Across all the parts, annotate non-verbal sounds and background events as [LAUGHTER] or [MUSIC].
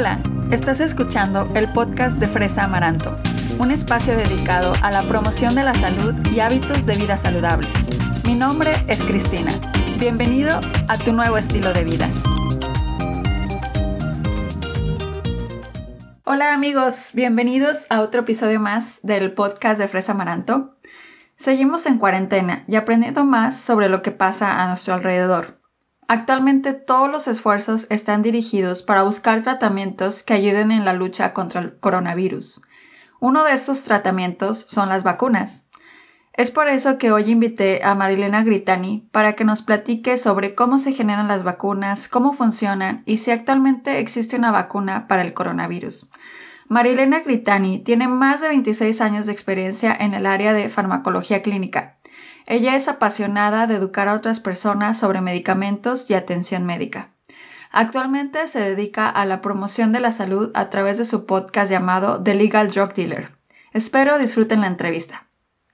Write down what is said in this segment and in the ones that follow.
Hola, estás escuchando el podcast de Fresa Amaranto, un espacio dedicado a la promoción de la salud y hábitos de vida saludables. Mi nombre es Cristina. Bienvenido a tu nuevo estilo de vida. Hola amigos, bienvenidos a otro episodio más del podcast de Fresa Amaranto. Seguimos en cuarentena y aprendiendo más sobre lo que pasa a nuestro alrededor. Actualmente todos los esfuerzos están dirigidos para buscar tratamientos que ayuden en la lucha contra el coronavirus. Uno de esos tratamientos son las vacunas. Es por eso que hoy invité a Marilena Gritani para que nos platique sobre cómo se generan las vacunas, cómo funcionan y si actualmente existe una vacuna para el coronavirus. Marilena Gritani tiene más de 26 años de experiencia en el área de farmacología clínica ella es apasionada de educar a otras personas sobre medicamentos y atención médica. Actualmente se dedica a la promoción de la salud a través de su podcast llamado The Legal Drug Dealer. Espero disfruten la entrevista.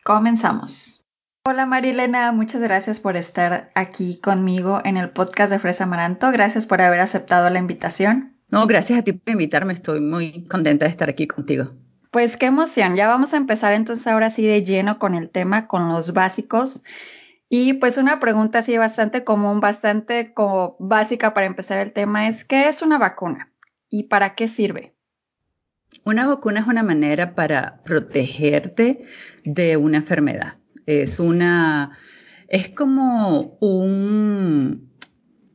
Comenzamos. Hola Marilena, muchas gracias por estar aquí conmigo en el podcast de Fresa Amaranto. Gracias por haber aceptado la invitación. No, gracias a ti por invitarme. Estoy muy contenta de estar aquí contigo. Pues qué emoción. Ya vamos a empezar entonces ahora sí de lleno con el tema, con los básicos. Y pues una pregunta así bastante común, bastante como básica para empezar el tema es, ¿qué es una vacuna? ¿Y para qué sirve? Una vacuna es una manera para protegerte de una enfermedad. Es una, es como un,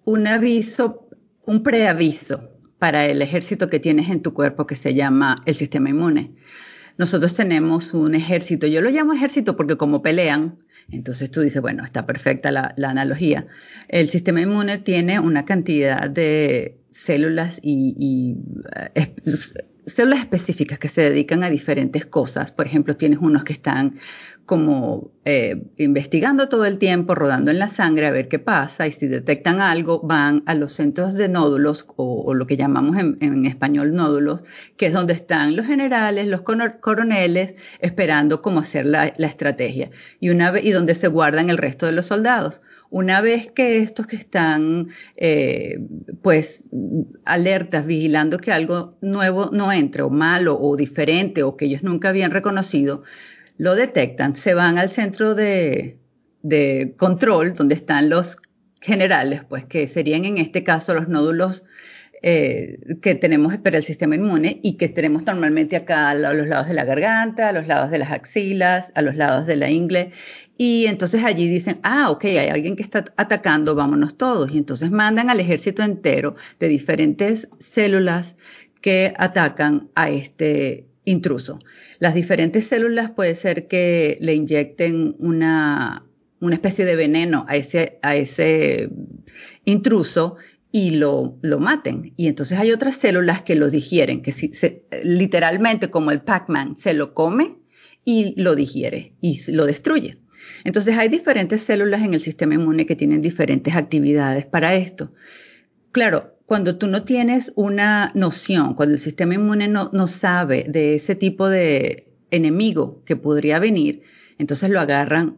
un aviso, un preaviso para el ejército que tienes en tu cuerpo que se llama el sistema inmune. Nosotros tenemos un ejército, yo lo llamo ejército porque como pelean, entonces tú dices, bueno, está perfecta la, analogía. El sistema inmune tiene una cantidad de células y, eh, células específicas que se dedican a diferentes cosas. Por ejemplo, tienes unos que están como eh, investigando todo el tiempo, rodando en la sangre a ver qué pasa y si detectan algo van a los centros de nódulos o, lo que llamamos en, español nódulos, que es donde están los generales, los coroneles esperando cómo hacer la, estrategia y, una y donde se guardan el resto de los soldados. Una vez que estos que están eh, pues alertas, vigilando que algo nuevo no entre o malo o diferente o que ellos nunca habían reconocido, lo detectan, se van al centro de, control donde están los generales, pues que serían en este caso los nódulos eh, que tenemos para el sistema inmune y que tenemos normalmente acá a los lados de la garganta, a los lados de las axilas, a los lados de la ingle. Y entonces allí dicen, ah, ok, hay alguien que está atacando, vámonos todos. Y entonces mandan al ejército entero de diferentes células que atacan a este intruso. Las diferentes células puede ser que le inyecten una, una especie de veneno a ese, a ese intruso y lo, lo, maten. Y entonces hay otras células que lo digieren, que literalmente como el Pac-Man se lo come y lo digiere y lo destruye. Entonces hay diferentes células en el sistema inmune que tienen diferentes actividades para esto. Claro, cuando tú no tienes una noción, cuando el sistema inmune no, no sabe de ese tipo de enemigo que podría venir, entonces lo agarran,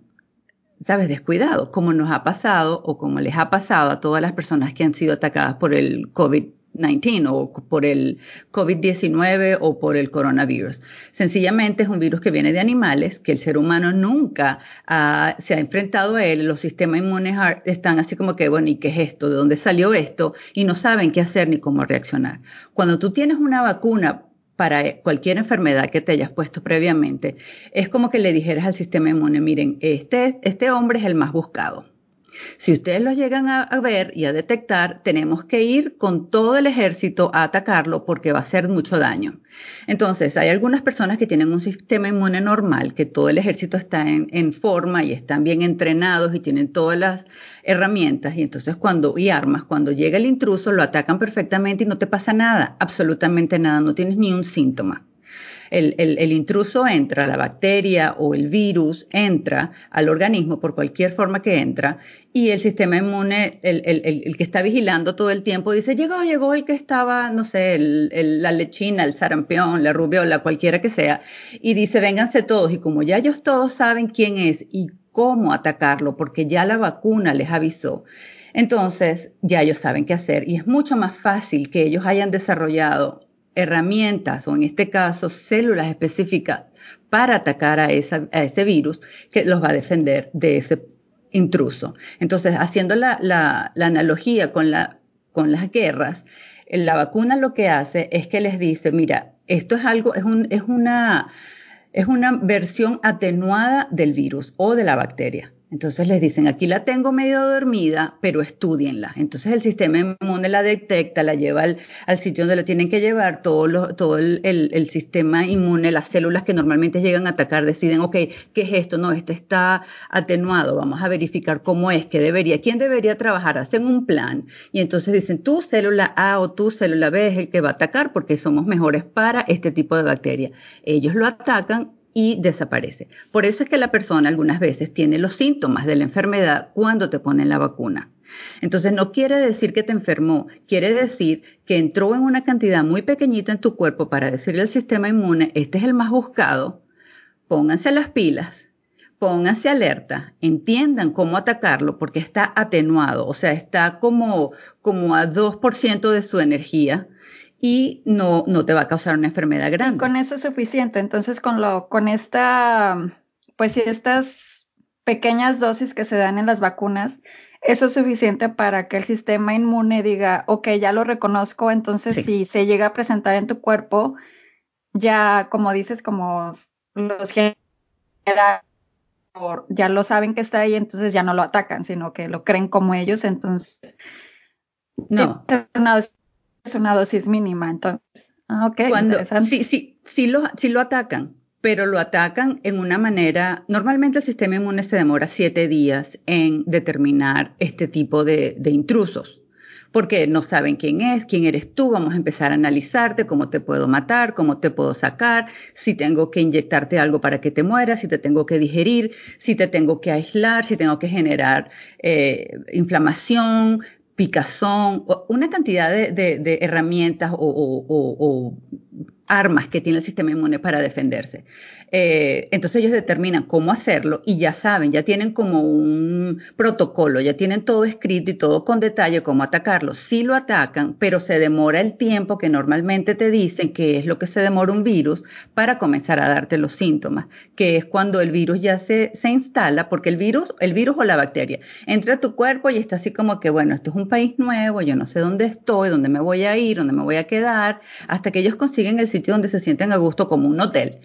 sabes, descuidado, como nos ha pasado o como les ha pasado a todas las personas que han sido atacadas por el COVID 19 o por el COVID-19 o por el coronavirus. Sencillamente es un virus que viene de animales, que el ser humano nunca se ha enfrentado a él. Los sistemas inmunes están así como que, bueno, ¿y qué es esto? ¿De dónde salió esto? Y no saben qué hacer ni cómo reaccionar. Cuando tú tienes una vacuna para cualquier enfermedad que te hayas puesto previamente, es como que le dijeras al sistema inmune, miren, este, este hombre es el más buscado si ustedes lo llegan a, ver y a detectar, tenemos que ir con todo el ejército a atacarlo porque va a hacer mucho daño. Entonces, hay algunas personas que tienen un sistema inmune normal, que todo el ejército está en, forma y están bien entrenados y tienen todas las herramientas y entonces cuando y armas, cuando llega el intruso lo atacan perfectamente y no te pasa nada, absolutamente nada, no tienes ni un síntoma el, intruso entra, la bacteria o el virus entra al organismo por cualquier forma que entra y el sistema inmune, el, que está vigilando todo el tiempo, dice, llegó, llegó el que estaba, no sé, la lechina, el sarampión, la rubiola, cualquiera que sea, y dice, vénganse todos. Y como ya ellos todos saben quién es y cómo atacarlo, porque ya la vacuna les avisó, entonces ya ellos saben qué hacer y es mucho más fácil que ellos hayan desarrollado herramientas o en este caso células específicas para atacar a, ese virus que los va a defender de ese intruso. Entonces, haciendo la, analogía con, con las guerras, la vacuna lo que hace es que les dice, mira, esto es algo, es, un, es, una, es una versión atenuada del virus o de la bacteria. Entonces les dicen, aquí la tengo medio dormida, pero estudienla. Entonces el sistema inmune la detecta, la lleva al, sitio donde la tienen que llevar, todo, todo el, sistema inmune, las células que normalmente llegan a atacar, deciden, ok, ¿qué es esto? No, este está atenuado, vamos a verificar cómo es, qué debería, quién debería trabajar, hacen un plan y entonces dicen, tu célula A o tu célula B es el que va a atacar porque somos mejores para este tipo de bacteria. Ellos lo atacan y desaparece. Por eso es que la persona algunas veces tiene los síntomas de la enfermedad cuando te ponen la vacuna. Entonces no quiere decir que te enfermó, quiere decir que entró en una cantidad muy pequeñita en tu cuerpo para decirle al sistema inmune, este es el más buscado, pónganse las pilas, pónganse alerta, entiendan cómo atacarlo porque está atenuado, o sea, está como, como a 2% de su energía y no, no te va a causar una enfermedad grande. con eso es suficiente. Entonces, con, lo, con esta, pues estas pequeñas dosis que se dan en las vacunas, eso es suficiente para que el sistema inmune diga, ok, ya lo reconozco, entonces si se llega a presentar en tu cuerpo, ya como dices, como los ya lo saben que está ahí, entonces ya no lo atacan, sino que lo creen como ellos, entonces no es una dosis mínima, entonces. Ah, ok, Cuando, sí, sí, sí lo, sí lo atacan, pero lo atacan en una manera, normalmente el sistema inmune se demora siete días en determinar este tipo de, de intrusos porque no saben quién es, quién eres tú, vamos a empezar a analizarte, cómo te puedo matar, cómo te puedo sacar, si tengo que inyectarte algo para que te mueras, si te tengo que digerir, si te tengo que aislar, si tengo que generar eh, inflamación, picazón, una cantidad de, herramientas o, armas que tiene el sistema inmune para defenderse. Eh, entonces ellos determinan cómo hacerlo y ya saben, ya tienen como un protocolo, ya tienen todo escrito y todo con detalle cómo atacarlo. Sí lo atacan, pero se demora el tiempo que normalmente te dicen que es lo que se demora un virus para comenzar a darte los síntomas, que es cuando el virus ya se, se instala, porque el virus, el virus o la bacteria entra a tu cuerpo y está así como que, bueno, esto es un país nuevo, yo no sé dónde estoy, dónde me voy a ir, dónde me voy a quedar, hasta que ellos consiguen el sitio donde se sienten a gusto como un hotel.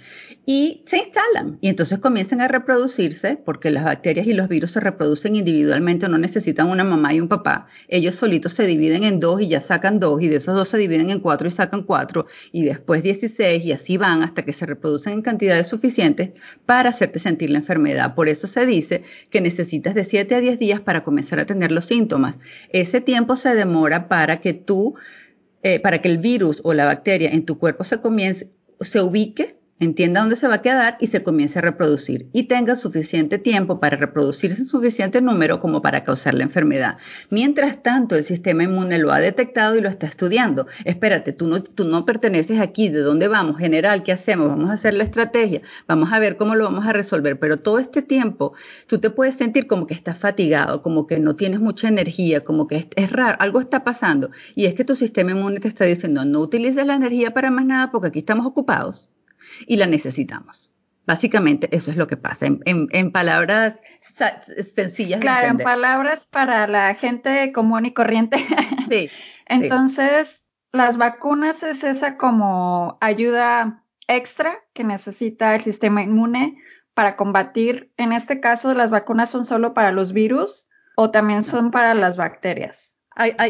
Y se instalan y entonces comienzan a reproducirse porque las bacterias y los virus se reproducen individualmente, no necesitan una mamá y un papá. Ellos solitos se dividen en dos y ya sacan dos y de esos dos se dividen en cuatro y sacan cuatro y después 16 y así van hasta que se reproducen en cantidades suficientes para hacerte sentir la enfermedad. Por eso se dice que necesitas de 7 a 10 días para comenzar a tener los síntomas. Ese tiempo se demora para que tú, eh, para que el virus o la bacteria en tu cuerpo se comience, se ubique entienda dónde se va a quedar y se comience a reproducir y tenga suficiente tiempo para reproducirse en suficiente número como para causar la enfermedad. Mientras tanto, el sistema inmune lo ha detectado y lo está estudiando. Espérate, tú no, tú no perteneces aquí, ¿de dónde vamos? General, ¿qué hacemos? Vamos a hacer la estrategia, vamos a ver cómo lo vamos a resolver, pero todo este tiempo tú te puedes sentir como que estás fatigado, como que no tienes mucha energía, como que es, es raro, algo está pasando y es que tu sistema inmune te está diciendo, no utilices la energía para más nada porque aquí estamos ocupados y la necesitamos. Básicamente eso es lo que pasa, en, palabras sencillas. Claro, en palabras para la gente común y corriente. [LAUGHS] Sí. Entonces, las vacunas es esa como ayuda extra que necesita el sistema inmune para combatir, en este caso, las vacunas son solo para los virus o también son para las bacterias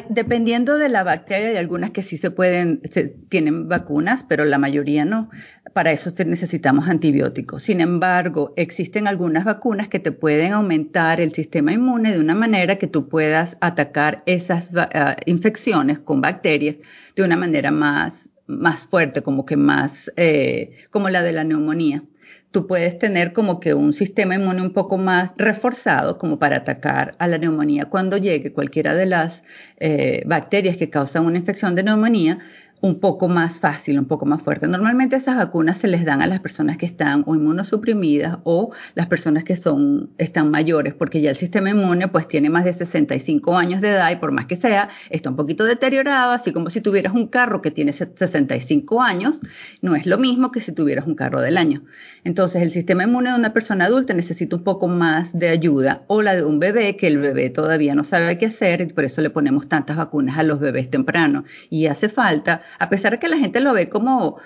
dependiendo de la bacteria, hay algunas que sí se pueden, tienen vacunas, pero la mayoría no. Para eso necesitamos antibióticos. Sin embargo, existen algunas vacunas que te pueden aumentar el sistema inmune de una manera que tú puedas atacar esas ah, infecciones con bacterias de una manera más, más fuerte, como que más, eh, como la de la neumonía tú puedes tener como que un sistema inmune un poco más reforzado como para atacar a la neumonía cuando llegue cualquiera de las eh, bacterias que causan una infección de neumonía un poco más fácil, un poco más fuerte. Normalmente esas vacunas se les dan a las personas que están o inmunosuprimidas o las personas que son, están mayores, porque ya el sistema inmune pues tiene más de 65 años de edad y por más que sea, está un poquito deteriorado, así como si tuvieras un carro que tiene 65 años, no es lo mismo que si tuvieras un carro del año. Entonces el sistema inmune de una persona adulta necesita un poco más de ayuda o la de un bebé, que el bebé todavía no sabe qué hacer y por eso le ponemos tantas vacunas a los bebés temprano. Y hace falta a pesar de que la gente lo ve como,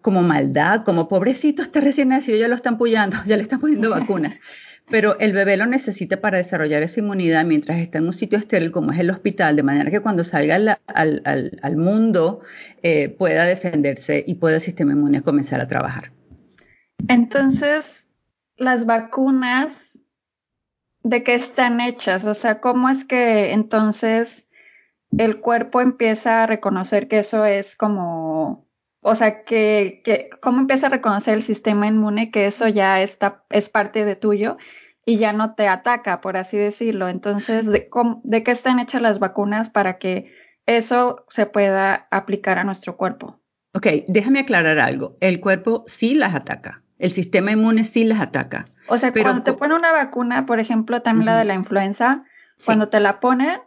como maldad, como pobrecito, está recién nacido, ya lo están puyando, [LAUGHS] ya le están poniendo vacunas. Pero el bebé lo necesita para desarrollar esa inmunidad mientras está en un sitio estéril como es el hospital, de manera que cuando salga al, mundo eh, pueda defenderse y pueda el sistema inmune comenzar a trabajar. Entonces, las vacunas, ¿de qué están hechas? O sea, ¿cómo es que entonces el cuerpo empieza a reconocer que eso es como, o sea, que, que cómo empieza a reconocer el sistema inmune que eso ya está, es parte de tuyo y ya no te ataca, por así decirlo. Entonces, ¿de, ¿de qué están hechas las vacunas para que eso se pueda aplicar a nuestro cuerpo? Ok, déjame aclarar algo. El cuerpo sí las ataca. El sistema inmune sí las ataca. O sea, cuando te pone una vacuna, por ejemplo, también la de la influenza, cuando te la ponen,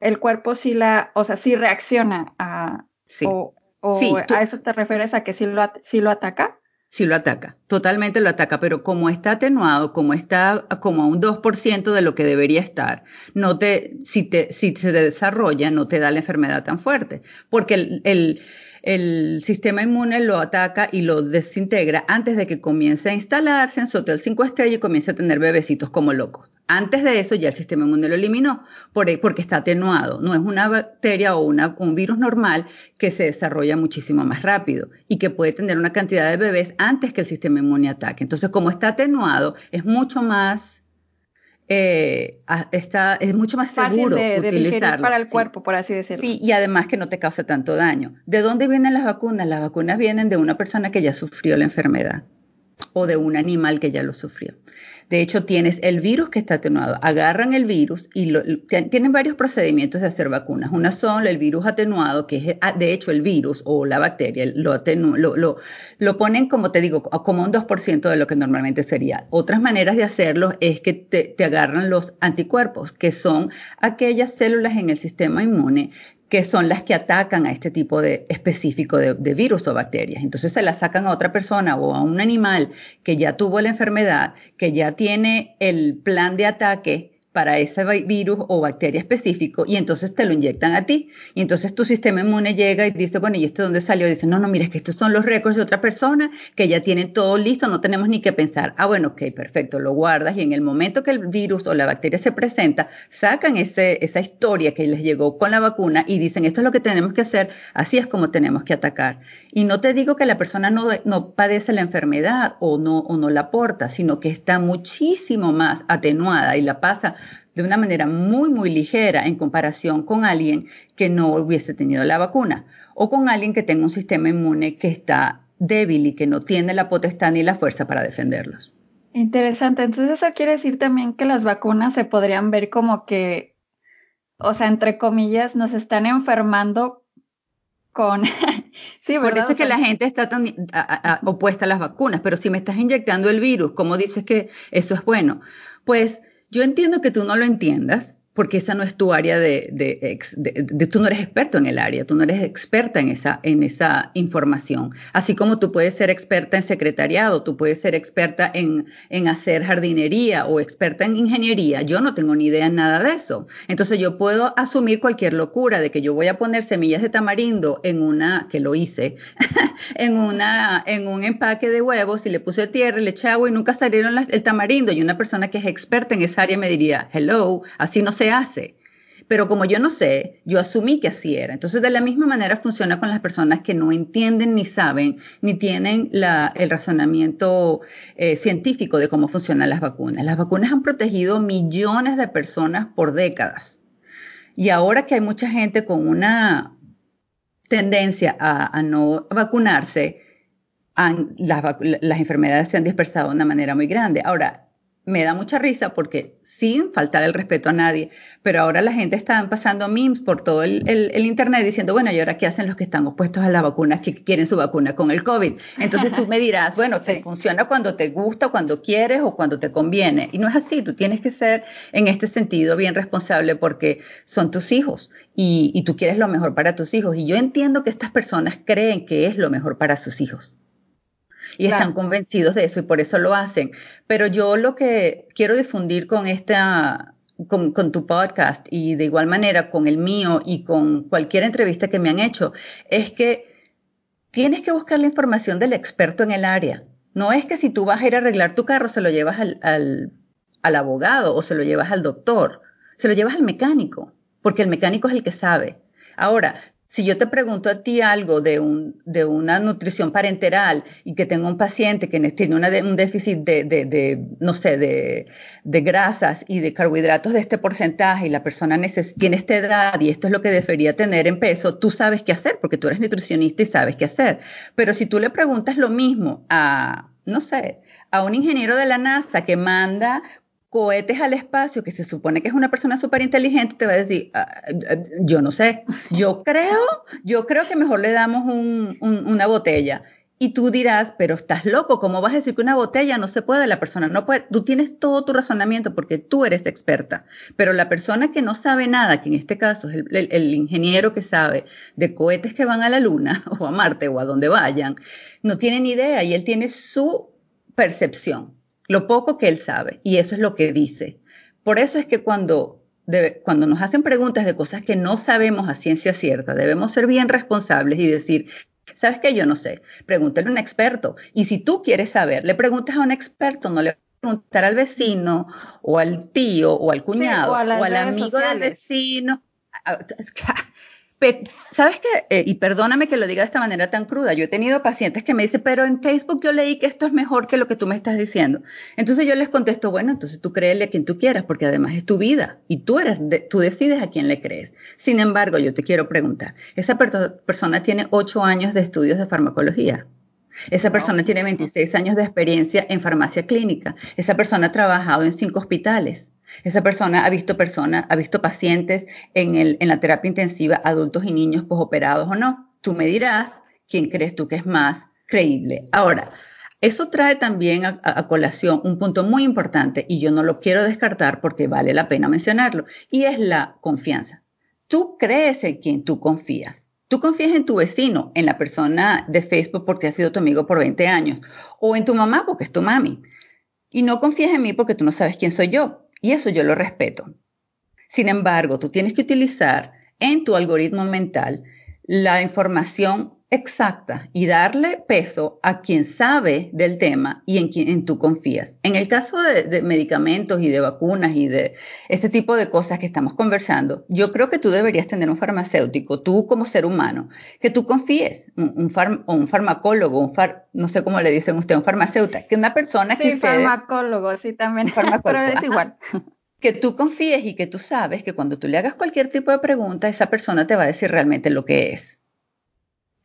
el cuerpo sí la, o sea, sí reacciona a, sí. o, a eso te refieres a que sí lo, sí lo ataca. Sí lo ataca, totalmente lo ataca, pero como está atenuado, como está como a un 2% de lo que debería estar, no te, si, te, si se desarrolla, no te da la enfermedad tan fuerte, porque el, el el sistema inmune lo ataca y lo desintegra antes de que comience a instalarse en Sotel 5 estrellas y comience a tener bebecitos como locos. Antes de eso ya el sistema inmune lo eliminó porque está atenuado. No es una bacteria o un virus normal que se desarrolla muchísimo más rápido y que puede tener una cantidad de bebés antes que el sistema inmune ataque. Entonces, como está atenuado, es mucho más eh, está, es mucho más seguro de, utilizarlo. para el cuerpo, por así decirlo. Sí, y además que no te causa tanto daño. ¿De dónde vienen las vacunas? Las vacunas vienen de una persona que ya sufrió la enfermedad o de un animal que ya lo sufrió. De hecho, tienes el virus que está atenuado. Agarran el virus y tienen varios procedimientos de hacer vacunas. Una son el virus atenuado, que es ah, de hecho el virus o la bacteria, lo, lo, lo, ponen, como te digo, como un 2% de lo que normalmente sería. Otras maneras de hacerlo es que te agarran los anticuerpos, que son aquellas células en el sistema inmune que son las que atacan a este tipo de específico de, virus o bacterias. Entonces se la sacan a otra persona o a un animal que ya tuvo la enfermedad, que ya tiene el plan de ataque para ese virus o bacteria específico y entonces te lo inyectan a ti. Y entonces tu sistema inmune llega y dice, bueno, ¿y esto dónde salió? Y dice, no, no, mira, es que estos son los récords de otra persona que ya tienen todo listo, no tenemos ni que pensar. Ah, bueno, ok, perfecto, lo guardas y en el momento que el virus o la bacteria se presenta, sacan ese, esa historia que les llegó con la vacuna y dicen, esto es lo que tenemos que hacer, así es como tenemos que atacar. Y no te digo que la persona no, no padece la enfermedad o no, o no la aporta, sino que está muchísimo más atenuada y la pasa de una manera muy, muy ligera en comparación con alguien que no hubiese tenido la vacuna o con alguien que tenga un sistema inmune que está débil y que no tiene la potestad ni la fuerza para defenderlos. Interesante. Entonces eso quiere decir también que las vacunas se podrían ver como que, o sea, entre comillas, nos están enfermando con... [LAUGHS] sí, ¿verdad? Por eso es que la gente está tan opuesta a las vacunas, pero si me estás inyectando el virus, ¿cómo dices que eso es bueno? Pues yo entiendo que tú no lo entiendas, porque esa no es tu área de, de, tú no eres experto en el área, tú no eres experta en esa, en esa información. Así como tú puedes ser experta en secretariado, tú puedes ser experta en, en hacer jardinería o experta en ingeniería, yo no tengo ni idea en nada de eso. Entonces yo puedo asumir cualquier locura de que yo voy a poner semillas de tamarindo en una, que lo hice, [LAUGHS] en, una, en un empaque de huevos y le puse tierra, le eché agua y nunca salieron el tamarindo. Y una persona que es experta en esa área me diría, hello, así no hace. Pero como yo no sé, yo asumí que así era. Entonces, de la misma manera funciona con las personas que no entienden ni saben, ni tienen el razonamiento eh, científico de cómo funcionan las vacunas. Las vacunas han protegido millones de personas por décadas. Y ahora que hay mucha gente con una tendencia a, no vacunarse, las enfermedades se han dispersado de una manera muy grande. Ahora, me da mucha risa porque sin faltar el respeto a nadie. Pero ahora la gente está pasando memes por todo el, Internet diciendo, bueno, ¿y ahora qué hacen los que están opuestos a las vacunas, que quieren su vacuna con el COVID? Entonces tú [LAUGHS] me dirás, bueno, te funciona cuando te gusta, cuando quieres o cuando te conviene. Y no es así, tú tienes que ser en este sentido bien responsable porque son tus hijos y, y tú quieres lo mejor para tus hijos. Y yo entiendo que estas personas creen que es lo mejor para sus hijos y están convencidos de eso y por eso lo hacen. Pero yo lo que quiero difundir con esta, con, tu podcast y de igual manera con el mío y con cualquier entrevista que me han hecho, es que tienes que buscar la información del experto en el área. No es que si tú vas a ir a arreglar tu carro, se lo llevas al, al, al abogado o se lo llevas al doctor, se lo llevas al mecánico, porque el mecánico es el que sabe. Ahora, si yo te pregunto a ti algo de, un, de una nutrición parenteral y que tengo un paciente que tiene un déficit de, no sé, de, grasas y de carbohidratos de este porcentaje y la persona tiene esta edad y esto es lo que debería tener en peso, tú sabes qué hacer porque tú eres nutricionista y sabes qué hacer. Pero si tú le preguntas lo mismo a, no sé, a un ingeniero de la NASA que manda cohetes al espacio, que se supone que es una persona súper inteligente, te va a decir, ah, ah, yo no sé, yo [LAUGHS] creo, yo creo que mejor le damos una botella. Y tú dirás, pero estás loco, ¿cómo vas a decir que una botella no se puede? La persona no puede. Tú tienes todo tu razonamiento porque tú eres experta. Pero la persona que no sabe nada, que en este caso es el, el ingeniero que sabe de cohetes que van a la Luna [LAUGHS] o a Marte o a donde vayan, no tiene ni idea y él tiene su percepción lo poco que él sabe, y eso es lo que dice. Por eso es que cuando, cuando nos hacen preguntas de cosas que no sabemos a ciencia cierta, debemos ser bien responsables y decir, ¿sabes qué? Yo no sé. Pregúntale a un experto. Y si tú quieres saber, le preguntas a un experto, no le preguntar al vecino o al tío o al cuñado o, al amigo del vecino. ¿Sabes qué? Eh, y perdóname que lo diga de esta manera tan cruda. Yo he tenido pacientes que me dicen, pero en Facebook yo leí que esto es mejor que lo que tú me estás diciendo. Entonces yo les contesto, bueno, entonces tú créele a quien tú quieras, porque además es tu vida y tú, eres tú decides a quién le crees. Sin embargo, yo te quiero preguntar, esa persona tiene ocho años de estudios de farmacología. Esa persona tiene 26 años de experiencia en farmacia clínica. Esa persona ha trabajado en cinco hospitales. Esa persona ha visto personas, ha visto pacientes en, el, en la terapia intensiva, adultos y niños posoperados o no. Tú me dirás quién crees tú que es más creíble. Ahora, eso trae también a, a, colación un punto muy importante y yo no lo quiero descartar porque vale la pena mencionarlo, y es la confianza. Tú crees en quien tú confías. Tú confías en tu vecino, en la persona de Facebook porque ha sido tu amigo por 20 años, o en tu mamá porque es tu mami. Y no confías en mí porque tú no sabes quién soy yo. Y eso yo lo respeto. Sin embargo, tú tienes que utilizar en tu algoritmo mental la información exacta y darle peso a quien sabe del tema y en quien tú confías. En el caso de, medicamentos y de vacunas y de este tipo de cosas que estamos conversando, yo creo que tú deberías tener un farmacéutico, tú como ser humano, que tú confíes, un, un farmacólogo, un no sé cómo le dicen usted, un farmacéutico, que una persona que... Sí, farmacólogo, sí, también, pero es igual. que tú confíes y que tú sabes que cuando tú le hagas cualquier tipo de pregunta, esa persona te va a decir realmente lo que es.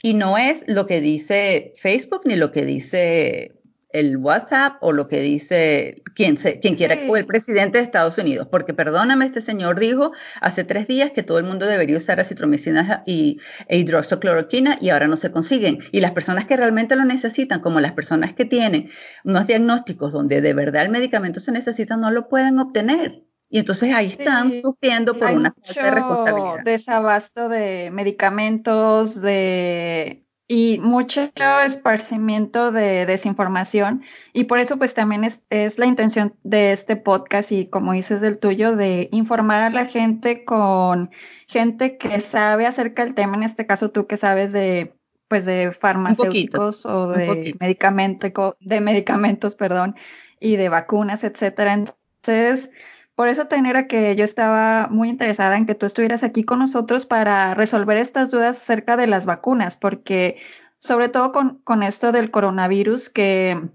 Y no es lo que dice Facebook ni lo que dice el WhatsApp o lo que dice quien, se, quien quiera, o el presidente de Estados Unidos. Porque perdóname, este señor dijo hace tres días que todo el mundo debería usar acitromicina y, e hidroxicloroquina y ahora no se consiguen. Y las personas que realmente lo necesitan, como las personas que tienen unos diagnósticos donde de verdad el medicamento se necesita, no lo pueden obtener. Y entonces ahí están sufriendo por una falta de responsabilidad. Desabasto de medicamentos, de y mucho esparcimiento de desinformación y por eso pues también es, es, la intención de este podcast y como dices del tuyo de informar a la gente con gente que sabe acerca del tema, en este caso tú que sabes de pues de farmacéuticos o de medicamento, de medicamentos, perdón, y de vacunas, etcétera. Entonces, por eso, Tenera, que yo estaba muy interesada en que tú estuvieras aquí con nosotros para resolver estas dudas acerca de las vacunas, porque sobre todo con, con esto del coronavirus que,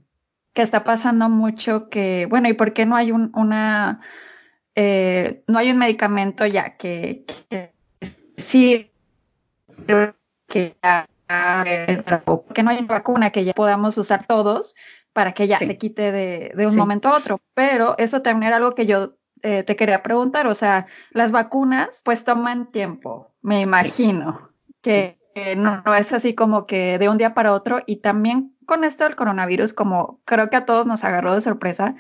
que, está pasando mucho, que, bueno, ¿y por qué no hay un, una, eh, no hay un medicamento ya que, que sí, que ya, que no hay una vacuna que ya podamos usar todos para que ya se quite de, de un momento a otro? Pero eso también era algo que yo eh, te quería preguntar, o sea, las vacunas pues toman tiempo, me imagino, que no, es así como que de un día para otro y también con esto del coronavirus, como creo que a todos nos agarró de sorpresa.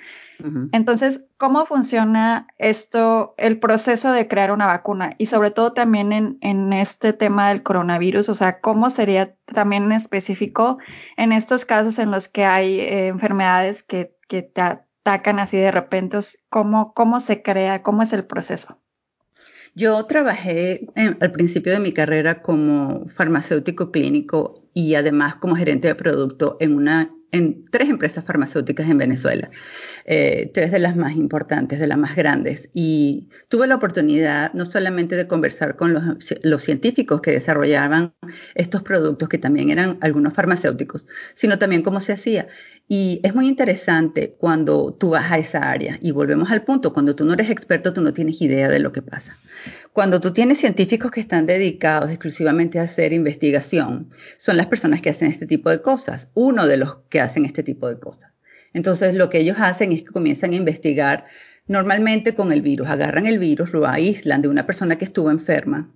Entonces, ¿cómo funciona esto, el proceso de crear una vacuna? Y sobre todo también en, en este tema del coronavirus, o sea, ¿cómo sería también en específico en estos casos en los que hay eh, enfermedades que, que te atacan así de repente? ¿Cómo, ¿Cómo se crea? ¿Cómo es el proceso? Yo trabajé al principio de mi carrera como farmacéutico clínico y además como gerente de producto en una en tres empresas farmacéuticas en Venezuela, eh, tres de las más importantes, de las más grandes. Y tuve la oportunidad no solamente de conversar con los, científicos que desarrollaban estos productos, que también eran algunos farmacéuticos, sino también cómo se hacía. Y es muy interesante cuando tú vas a esa área. Y volvemos al punto, cuando tú no eres experto, tú no tienes idea de lo que pasa. Cuando tú tienes científicos que están dedicados exclusivamente a hacer investigación, son las personas que hacen este tipo de cosas, uno de los que hacen este tipo de cosas. Entonces, lo que ellos hacen es que comienzan a investigar normalmente con el virus, agarran el virus, lo aíslan de una persona que estuvo enferma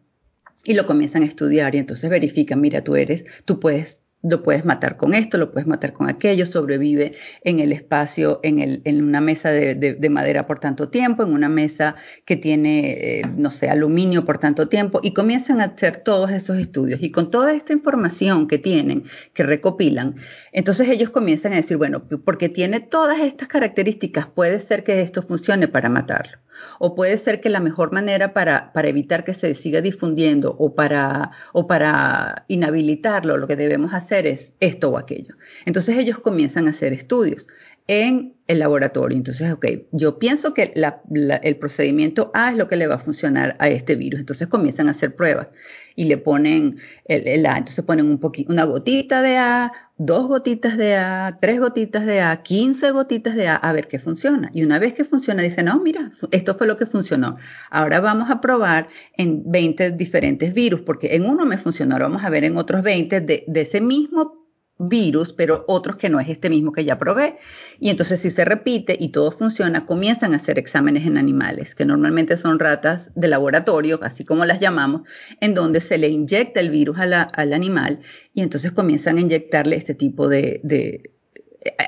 y lo comienzan a estudiar y entonces verifican, mira, tú eres, tú puedes lo puedes matar con esto, lo puedes matar con aquello, sobrevive en el espacio, en, el, en una mesa de, madera por tanto tiempo, en una mesa que tiene, eh, no sé, aluminio por tanto tiempo, y comienzan a hacer todos esos estudios. Y con toda esta información que tienen, que recopilan, entonces ellos comienzan a decir, bueno, porque tiene todas estas características, puede ser que esto funcione para matarlo. O puede ser que la mejor manera para, para evitar que se siga difundiendo o para, o para inhabilitarlo, lo que debemos hacer es esto o aquello. Entonces ellos comienzan a hacer estudios en el laboratorio. Entonces, ok, yo pienso que el procedimiento A es lo que le va a funcionar a este virus. Entonces comienzan a hacer pruebas y le ponen el, A. Entonces ponen un una gotita de A, dos gotitas de A, tres gotitas de A, 15 gotitas de A, a ver qué funciona. Y una vez que funciona, dicen, no, mira, esto fue lo que funcionó. Ahora vamos a probar en 20 diferentes virus, porque en uno me funcionó, ahora vamos a ver en otros 20 de, de ese mismo virus, pero otros que no es este mismo que ya probé. Y entonces si se repite y todo funciona, comienzan a hacer exámenes en animales, que normalmente son ratas de laboratorio, así como las llamamos, en donde se le inyecta el virus al animal y entonces comienzan a inyectarle este tipo de, de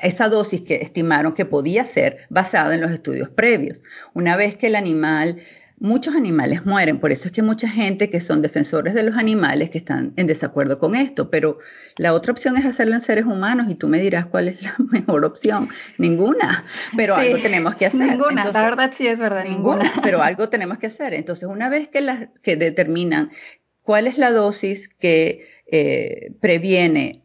esa dosis que estimaron que podía ser basada en los estudios previos. Una vez que el animal muchos animales mueren. Por eso es que mucha gente que son defensores de los animales que están en desacuerdo con esto. Pero la otra opción es hacerlo en seres humanos y tú me dirás cuál es la [LAUGHS] mejor opción. Ninguna. Pero algo tenemos que hacer. Ninguna. la verdad sí es verdad. Ninguna. Pero [LAUGHS] algo tenemos que hacer. Entonces, una vez que, las, que determinan cuál es la dosis que eh, previene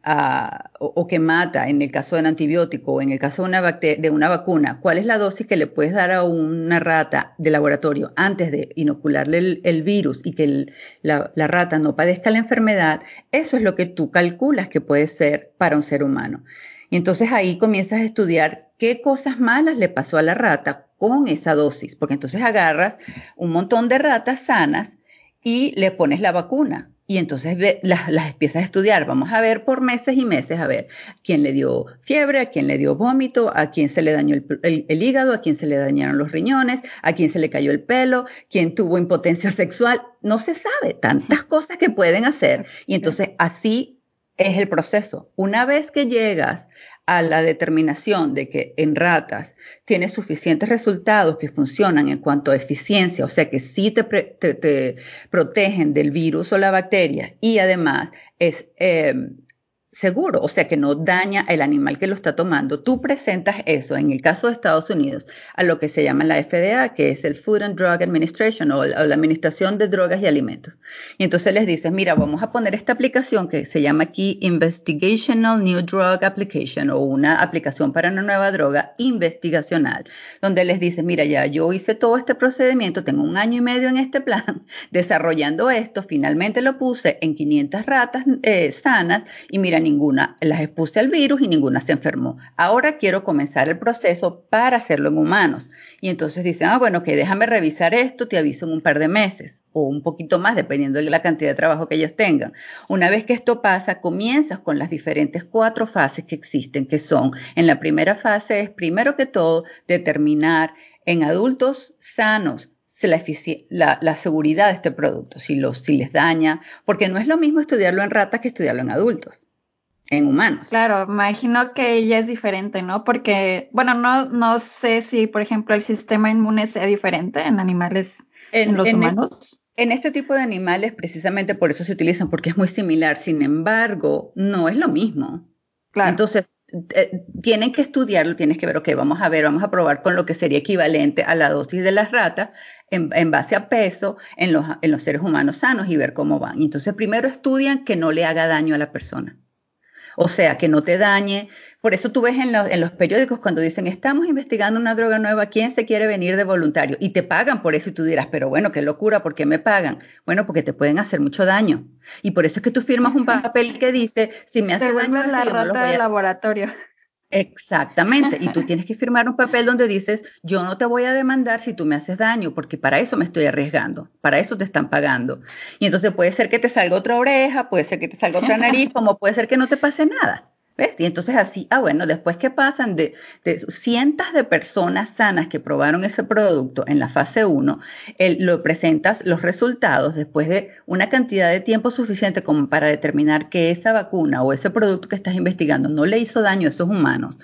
o, que mata en el caso del antibiótico o en el caso de una, de una vacuna, cuál es la dosis que le puedes dar a una rata de laboratorio antes de inocularle el, virus y que la, la rata no padezca la enfermedad, eso es lo que tú calculas que puede ser para un ser humano. Y entonces ahí comienzas a estudiar qué cosas malas le pasó a la rata con esa dosis, porque entonces agarras un montón de ratas sanas y le pones la vacuna. Y entonces las, empiezas a estudiar. Vamos a ver por meses y meses, a ver quién le dio fiebre, a quién le dio vómito, a quién se le dañó el, hígado, a quién se le dañaron los riñones, a quién se le cayó el pelo, quién tuvo impotencia [LAUGHS] sexual. No se sabe tantas cosas que pueden hacer. Y entonces así es el proceso. Una vez que llegas a la determinación de que en ratas tiene suficientes resultados que funcionan en cuanto a eficiencia, o sea que sí te, te, protegen del virus o la bacteria y además es eh, seguro, o sea que no daña el animal que lo está tomando, tú presentas eso, en el caso de Estados Unidos, a lo que se llama la FDA, que es el Food and Drug Administration o, la Administración de Drogas y Alimentos. Y entonces les dices, mira, vamos a poner esta aplicación que se llama aquí Investigational New Drug Application o una aplicación para una nueva droga investigacional, donde les dices, mira, ya yo hice todo este procedimiento, tengo un año y medio en este plan [LAUGHS] desarrollando esto, finalmente lo puse en 500 ratas eh, sanas y mira, ninguna las expuse al virus y ninguna se enfermó. Ahora quiero comenzar el proceso para hacerlo en humanos. Y entonces dicen, ah, bueno, que déjame revisar esto, te aviso en un par de meses o un poquito más, dependiendo de la cantidad de trabajo que ellos tengan. Una vez que esto pasa, comienzas con las diferentes cuatro fases que existen, que son, en la primera fase es, primero que todo, determinar en adultos sanos la, seguridad de este producto, si, los, si les daña, porque no es lo mismo estudiarlo en ratas que estudiarlo en adultos, en humanos. Claro, imagino que ella es diferente, ¿no? Porque, bueno, no, no sé si, por ejemplo, el sistema inmune sea diferente en animales, en, los humanos. en este tipo de animales, precisamente por eso se utilizan, porque es muy similar. Sin embargo, no es lo mismo. Claro. Entonces, eh, tienen que estudiarlo, tienes que ver, ok, vamos a ver, vamos a probar con lo que sería equivalente a la dosis de las ratas en, base a peso en los, en los, seres humanos sanos y ver cómo van. Entonces, primero estudian que no le haga daño a la persona. O sea, que no te dañe. Por eso tú ves en, en, los periódicos cuando dicen, estamos investigando una droga nueva, ¿quién se quiere venir de voluntario? Y te pagan por eso y tú dirás, pero bueno, qué locura, ¿por qué me pagan? Bueno, porque te pueden hacer mucho daño. Y por eso es que tú firmas un papel que dice, si me hace daño... la rata de laboratorio. Exactamente, y tú [LAUGHS] tienes que firmar un papel donde dices, yo no te voy a demandar si tú me haces daño, porque para eso me estoy arriesgando, para eso te están pagando. Y entonces puede ser que te salga otra oreja, puede ser que te salga otra [LAUGHS] nariz, como puede ser que no te pase nada. Y entonces así, ah, bueno, después que pasan de, cientos de personas sanas que probaron ese producto en la fase 1, lo presentas los resultados después de una cantidad de tiempo suficiente como para determinar que esa vacuna o ese producto que estás investigando no le hizo daño a esos humanos,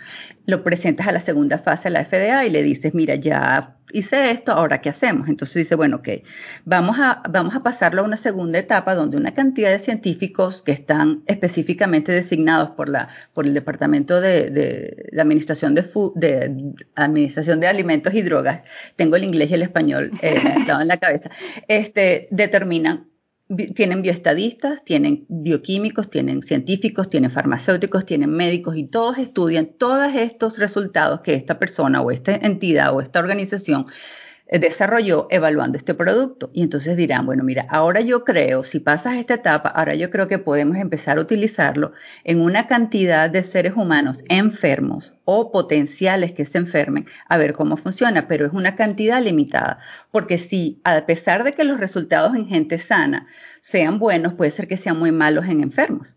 lo presentas a la segunda fase a la FDA y le dices, mira, ya hice esto, ahora qué hacemos. Entonces dice, bueno, ok, vamos a, vamos a pasarlo a una segunda etapa donde una cantidad de científicos que están específicamente designados por, la, por el Departamento de, Administración de, de Administración de Alimentos y Drogas, tengo el inglés y el español eh, en la cabeza, este, determinan tienen bioestadistas, tienen bioquímicos, tienen científicos, tienen farmacéuticos, tienen médicos y todos estudian todos estos resultados que esta persona o esta entidad o esta organización desarrolló evaluando este producto. Y entonces dirán, bueno, mira, ahora yo creo, si pasas esta etapa, ahora yo creo que podemos empezar a utilizarlo en una cantidad de seres humanos enfermos o potenciales que se enfermen, a ver cómo funciona, pero es una cantidad limitada, porque si a pesar de que los resultados en gente sana sean buenos, puede ser que sean muy malos en enfermos.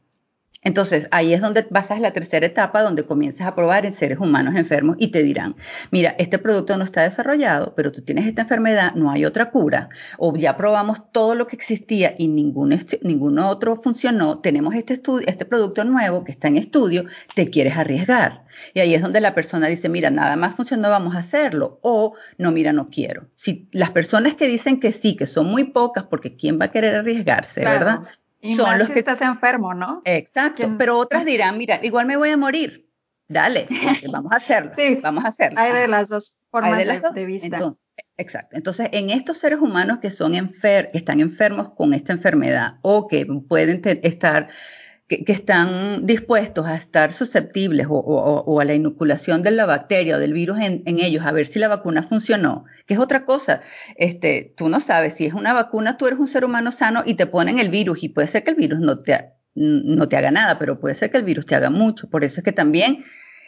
Entonces, ahí es donde pasas la tercera etapa, donde comienzas a probar en seres humanos enfermos y te dirán, mira, este producto no está desarrollado, pero tú tienes esta enfermedad, no hay otra cura, o ya probamos todo lo que existía y ningún, ningún otro funcionó, tenemos este, este producto nuevo que está en estudio, te quieres arriesgar. Y ahí es donde la persona dice, mira, nada más funcionó, vamos a hacerlo, o no, mira, no quiero. Si las personas que dicen que sí, que son muy pocas, porque ¿quién va a querer arriesgarse, verdad? Y son los que estás enfermo, ¿no? Exacto, pero otras dirán, mira, igual me voy a morir. Dale, [LAUGHS] vamos a hacerlo. sí, vamos a hacerlo. Hay de las dos formas de, vista. exacto. Entonces, en estos seres humanos que son enfer que están enfermos con esta enfermedad o que pueden estar que, están dispuestos a estar susceptibles o, a la inoculación de la bacteria o del virus en, ellos, a ver si la vacuna funcionó, que es otra cosa. Este, tú no sabes, si es una vacuna, tú eres un ser humano sano y te ponen el virus y puede ser que el virus no te, no te haga nada, pero puede ser que el virus te haga mucho. Por eso es que también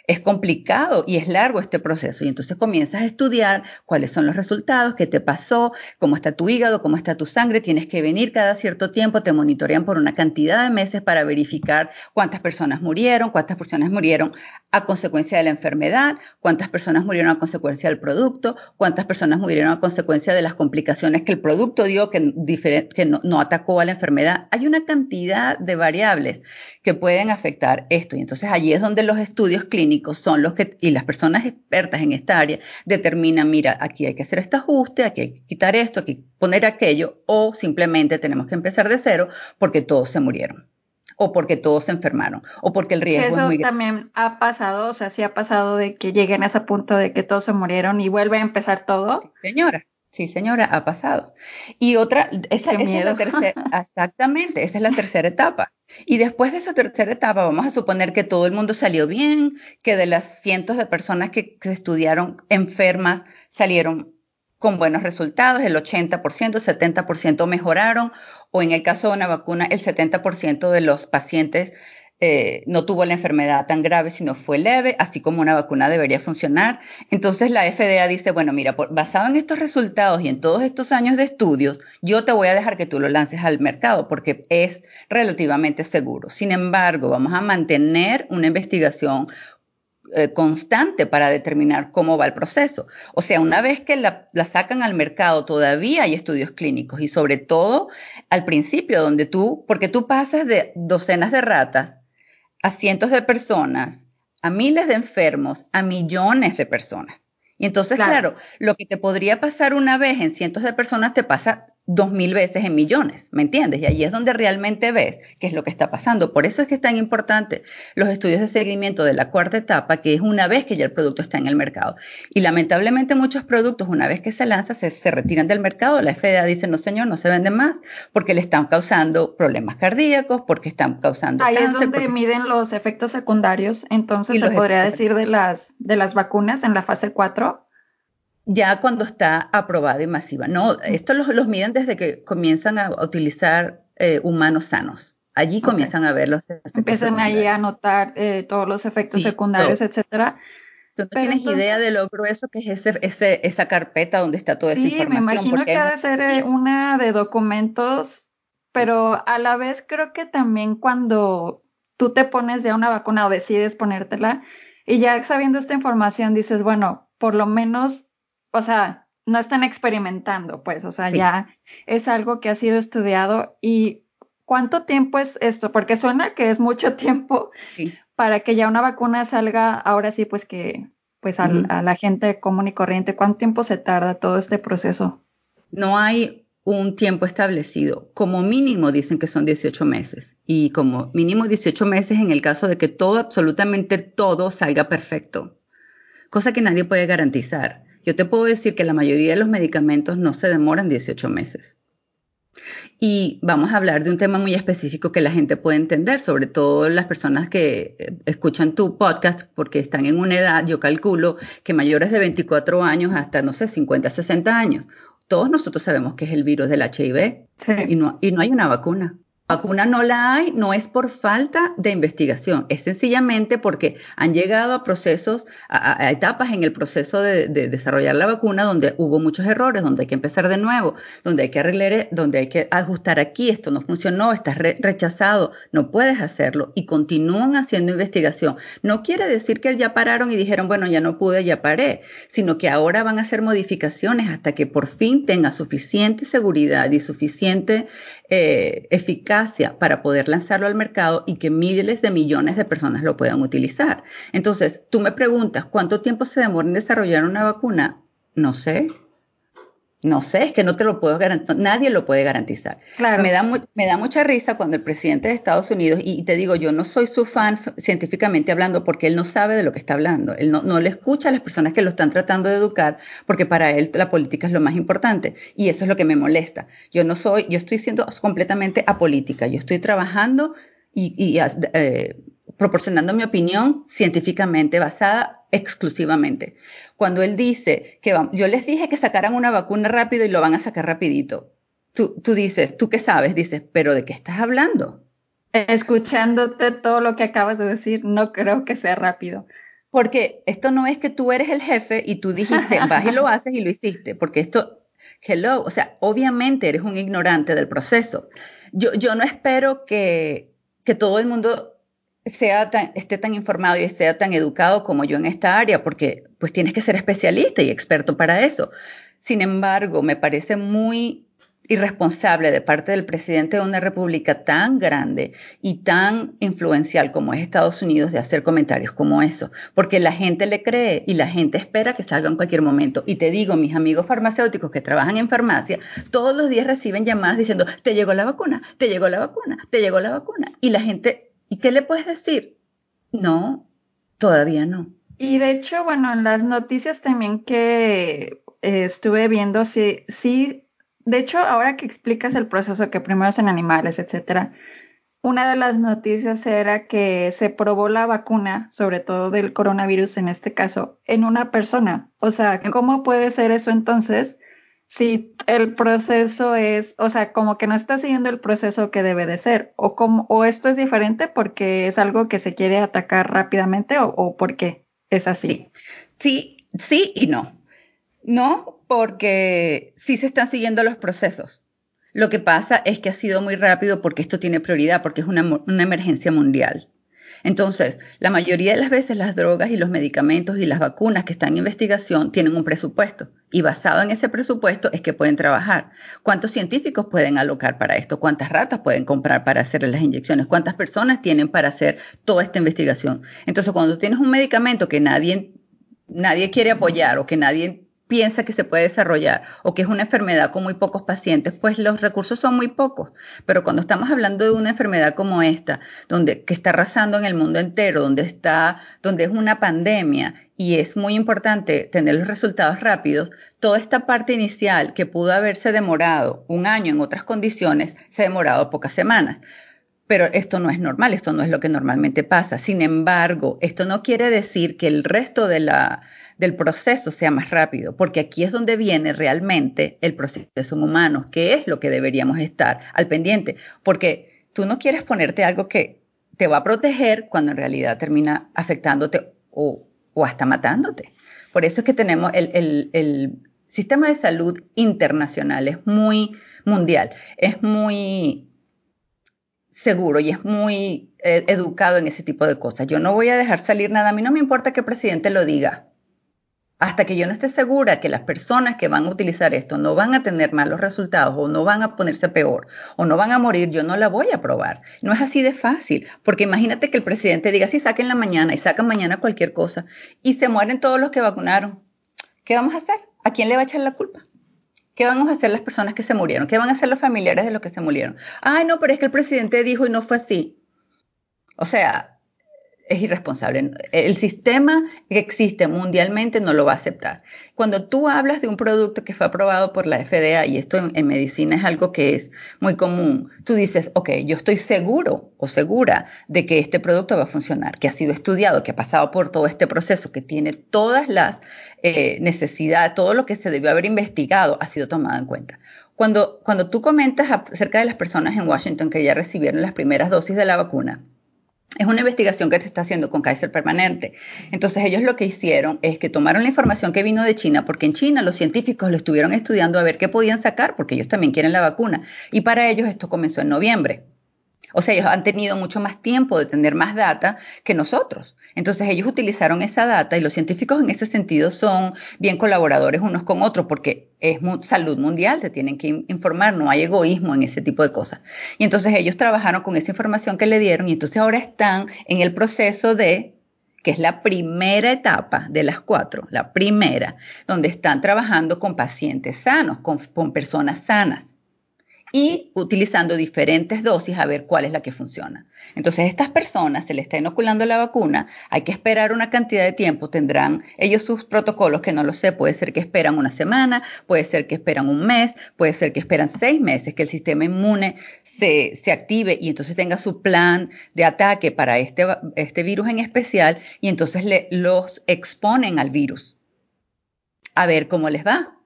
es complicado y es largo este proceso. Y entonces comienzas a estudiar cuáles son los resultados, qué te pasó, cómo está tu hígado, cómo está tu sangre. Tienes que venir cada cierto tiempo, te monitorean por una cantidad de meses para verificar cuántas personas murieron, cuántas personas murieron a consecuencia de la enfermedad, cuántas personas murieron a consecuencia del producto, cuántas personas murieron a consecuencia de las complicaciones que el producto dio que, que no, no atacó a la enfermedad. Hay una cantidad de variables que pueden afectar esto. Y entonces allí es donde los estudios clínicos son los que, y las personas expertas en esta área, determinan, mira, aquí hay que hacer este ajuste, aquí hay que quitar esto, aquí hay que poner aquello, o simplemente tenemos que empezar de cero porque todos se murieron o porque todos se enfermaron, o porque el riesgo es muy grande. también ha pasado, o sea, sí ha pasado de que lleguen a ese punto de que todos se murieron y vuelve a empezar todo. señora, Sí, señora, ha pasado. Y otra, esa, es la tercera, [LAUGHS] exactamente, esa es la tercera etapa. Y después de esa tercera etapa, vamos a suponer que todo el mundo salió bien, que de las cientos de personas que, que estudiaron enfermas salieron con buenos resultados, el 80%, 70% mejoraron, o en el caso de una vacuna, el 70% de los pacientes eh, no tuvo la enfermedad tan grave, sino fue leve, así como una vacuna debería funcionar. Entonces la FDA dice, bueno, mira, basado en estos resultados y en todos estos años de estudios, yo te voy a dejar que tú lo lances al mercado porque es relativamente seguro. Sin embargo, vamos a mantener una investigación eh, constante para determinar cómo va el proceso. O sea, una vez que la, sacan al mercado, todavía hay estudios clínicos y sobre todo al principio, donde tú, porque tú pasas de docenas de ratas a cientos de personas, a miles de enfermos, a millones de personas. Y entonces, claro. lo que te podría pasar una vez en cientos de personas te pasa dos mil veces en millones, ¿me entiendes? Y ahí es donde realmente ves qué es lo que está pasando. Por eso es que es tan importante los estudios de seguimiento de la cuarta etapa, que es una vez que ya el producto está en el mercado. Y lamentablemente muchos productos, una vez que se lanza, se, retiran del mercado. La FDA dice, no señor, no se venden más, porque le están causando problemas cardíacos, porque están causando... Ahí es donde miden los efectos secundarios. Entonces se podría decir de las, de las vacunas en la fase 4 ya cuando está aprobada y masiva. No, esto los, los miden desde que comienzan a utilizar eh, humanos sanos. Allí comienzan a ver los efectos Empiezan ahí a notar eh, todos los efectos secundarios, etcétera. Tú no tienes idea de lo grueso que es ese, esa carpeta donde está toda esa información. Sí, me imagino que ha de ser eh, una de documentos, pero a la vez creo que también cuando tú te pones ya una vacuna o decides ponértela y ya sabiendo esta información dices, bueno, por lo menos o sea, no están experimentando, pues, o sea, ya es algo que ha sido estudiado y ¿cuánto tiempo es esto? Porque suena que es mucho [LAUGHS] tiempo para que ya una vacuna salga, ahora sí, pues que, pues a la gente común y corriente, ¿cuánto tiempo se tarda todo este proceso? No hay un tiempo establecido. Como mínimo dicen que son 18 meses y como mínimo 18 meses en el caso de que todo, absolutamente todo salga perfecto, cosa que nadie puede garantizar. Yo te puedo decir que la mayoría de los medicamentos no se demoran 18 meses. Y vamos a hablar de un tema muy específico que la gente puede entender, sobre todo las personas que eh, escuchan tu podcast porque están en una edad, yo calculo que mayores de 24 años hasta, no sé, 50, 60 años. Todos nosotros sabemos que es el virus del HIV y, no, y no hay una vacuna vacuna no la hay, no es por falta de investigación, es sencillamente porque han llegado a procesos, a, etapas en el proceso de, desarrollar la vacuna donde hubo muchos errores, donde hay que empezar de nuevo, donde hay que arreglar, donde hay que ajustar aquí, esto no funcionó, estás rechazado, no puedes hacerlo y continúan haciendo investigación. No quiere decir que ya pararon y dijeron, bueno, ya no pude, ya paré, sino que ahora van a hacer modificaciones hasta que por fin tenga suficiente seguridad y suficiente eh, eficacia para poder lanzarlo al mercado y que miles de millones de personas lo puedan utilizar. Entonces, tú me preguntas, ¿cuánto tiempo se demora en desarrollar una vacuna? No sé, no sé, es que no te lo puedo garantizar, nadie lo puede garantizar. Claro. Me da, me da mucha risa cuando el presidente de Estados Unidos, y te digo, yo no soy su fan científicamente hablando porque él no sabe de lo que está hablando, él no, no le escucha a las personas que lo están tratando de educar porque para él la política es lo más importante y eso es lo que me molesta. Yo no soy, yo estoy siendo completamente apolítica, yo estoy trabajando y, eh, proporcionando mi opinión científicamente basada exclusivamente. Cuando él dice que yo les dije que sacaran una vacuna rápido y lo van a sacar rapidito, tú, tú dices, ¿tú qué sabes? Dices, pero ¿de qué estás hablando? Escuchándote todo lo que acabas de decir, no creo que sea rápido. Porque esto no es que tú eres el jefe y tú dijiste, [LAUGHS] vas y lo haces y lo hiciste, porque esto, hello, o sea, obviamente eres un ignorante del proceso. Yo, yo no espero que, que todo el mundo sea tan, esté tan informado y sea tan educado como yo en esta área, porque pues tienes que ser especialista y experto para eso. Sin embargo, me parece muy irresponsable de parte del presidente de una república tan grande y tan influencial como es Estados Unidos de hacer comentarios como eso, porque la gente le cree y la gente espera que salga en cualquier momento. Y te digo, mis amigos farmacéuticos que trabajan en farmacia, todos los días reciben llamadas diciendo, te llegó la vacuna, te llegó la vacuna, te llegó la vacuna. Y la gente ¿Y qué le puedes decir? No, todavía no. Y de hecho, bueno, en las noticias también que eh, estuve viendo, sí, sí, de hecho, ahora que explicas el proceso que primero es en animales, etcétera, una de las noticias era que se probó la vacuna, sobre todo del coronavirus en este caso, en una persona. O sea, ¿cómo puede ser eso entonces? Si el proceso es, o sea, como que no está siguiendo el proceso que debe de ser, o como, o esto es diferente porque es algo que se quiere atacar rápidamente, o, o por qué es así. Sí. sí, sí y no. No, porque sí se están siguiendo los procesos. Lo que pasa es que ha sido muy rápido porque esto tiene prioridad, porque es una, una emergencia mundial. Entonces, la mayoría de las veces las drogas y los medicamentos y las vacunas que están en investigación tienen un presupuesto y basado en ese presupuesto es que pueden trabajar. ¿Cuántos científicos pueden alocar para esto? ¿Cuántas ratas pueden comprar para hacer las inyecciones? ¿Cuántas personas tienen para hacer toda esta investigación? Entonces, cuando tienes un medicamento que nadie, nadie quiere apoyar o que nadie piensa que se puede desarrollar o que es una enfermedad con muy pocos pacientes, pues los recursos son muy pocos. Pero cuando estamos hablando de una enfermedad como esta, donde que está arrasando en el mundo entero, donde está, donde es una pandemia y es muy importante tener los resultados rápidos, toda esta parte inicial que pudo haberse demorado un año en otras condiciones, se ha demorado pocas semanas. Pero esto no es normal, esto no es lo que normalmente pasa. Sin embargo, esto no quiere decir que el resto de la, del proceso sea más rápido, porque aquí es donde viene realmente el proceso humano, que es lo que deberíamos estar al pendiente, porque tú no quieres ponerte algo que te va a proteger cuando en realidad termina afectándote o, hasta matándote. Por eso es que tenemos el, el sistema de salud internacional, es muy mundial, es muy seguro y es muy eh, educado en ese tipo de cosas. Yo no voy a dejar salir nada, a mí no me importa que el presidente lo diga, hasta que yo no esté segura que las personas que van a utilizar esto no van a tener malos resultados o no van a ponerse peor o no van a morir, yo no la voy a probar. No es así de fácil, porque imagínate que el presidente diga, sí, saquen la mañana y sacan mañana cualquier cosa y se mueren todos los que vacunaron. ¿Qué vamos a hacer? ¿A quién le va a echar la culpa? ¿Qué vamos a hacer las personas que se murieron? ¿Qué van a hacer los familiares de los que se murieron? Ay, no, pero es que el presidente dijo y no fue así. O sea, es irresponsable. El sistema que existe mundialmente no lo va a aceptar. Cuando tú hablas de un producto que fue aprobado por la FDA, y esto en, medicina es algo que es muy común, tú dices, ok, yo estoy seguro o segura de que este producto va a funcionar, que ha sido estudiado, que ha pasado por todo este proceso, que tiene todas las eh, necesidades, todo lo que se debió haber investigado ha sido tomado en cuenta. Cuando, cuando tú comentas acerca de las personas en Washington que ya recibieron las primeras dosis de la vacuna, es una investigación que se está haciendo con Kaiser Permanente. Entonces ellos lo que hicieron es que tomaron la información que vino de China, porque en China los científicos lo estuvieron estudiando a ver qué podían sacar, porque ellos también quieren la vacuna. Y para ellos esto comenzó en noviembre. O sea, ellos han tenido mucho más tiempo de tener más data que nosotros. Entonces ellos utilizaron esa data y los científicos en ese sentido son bien colaboradores unos con otros porque es salud mundial, se tienen que informar, no hay egoísmo en ese tipo de cosas. Y entonces ellos trabajaron con esa información que le dieron y entonces ahora están en el proceso de que es la primera etapa de las cuatro, la primera, donde están trabajando con pacientes sanos, con personas sanas y utilizando diferentes dosis a ver cuál es la que funciona. Entonces, a estas personas se les está inoculando la vacuna, hay que esperar una cantidad de tiempo, tendrán ellos sus protocolos que no lo sé, puede ser que esperan una semana, puede ser que esperan un mes, puede ser que esperan seis meses, que el sistema inmune se, active y entonces tenga su plan de ataque para este, este virus en especial y entonces los exponen al virus. A ver cómo les va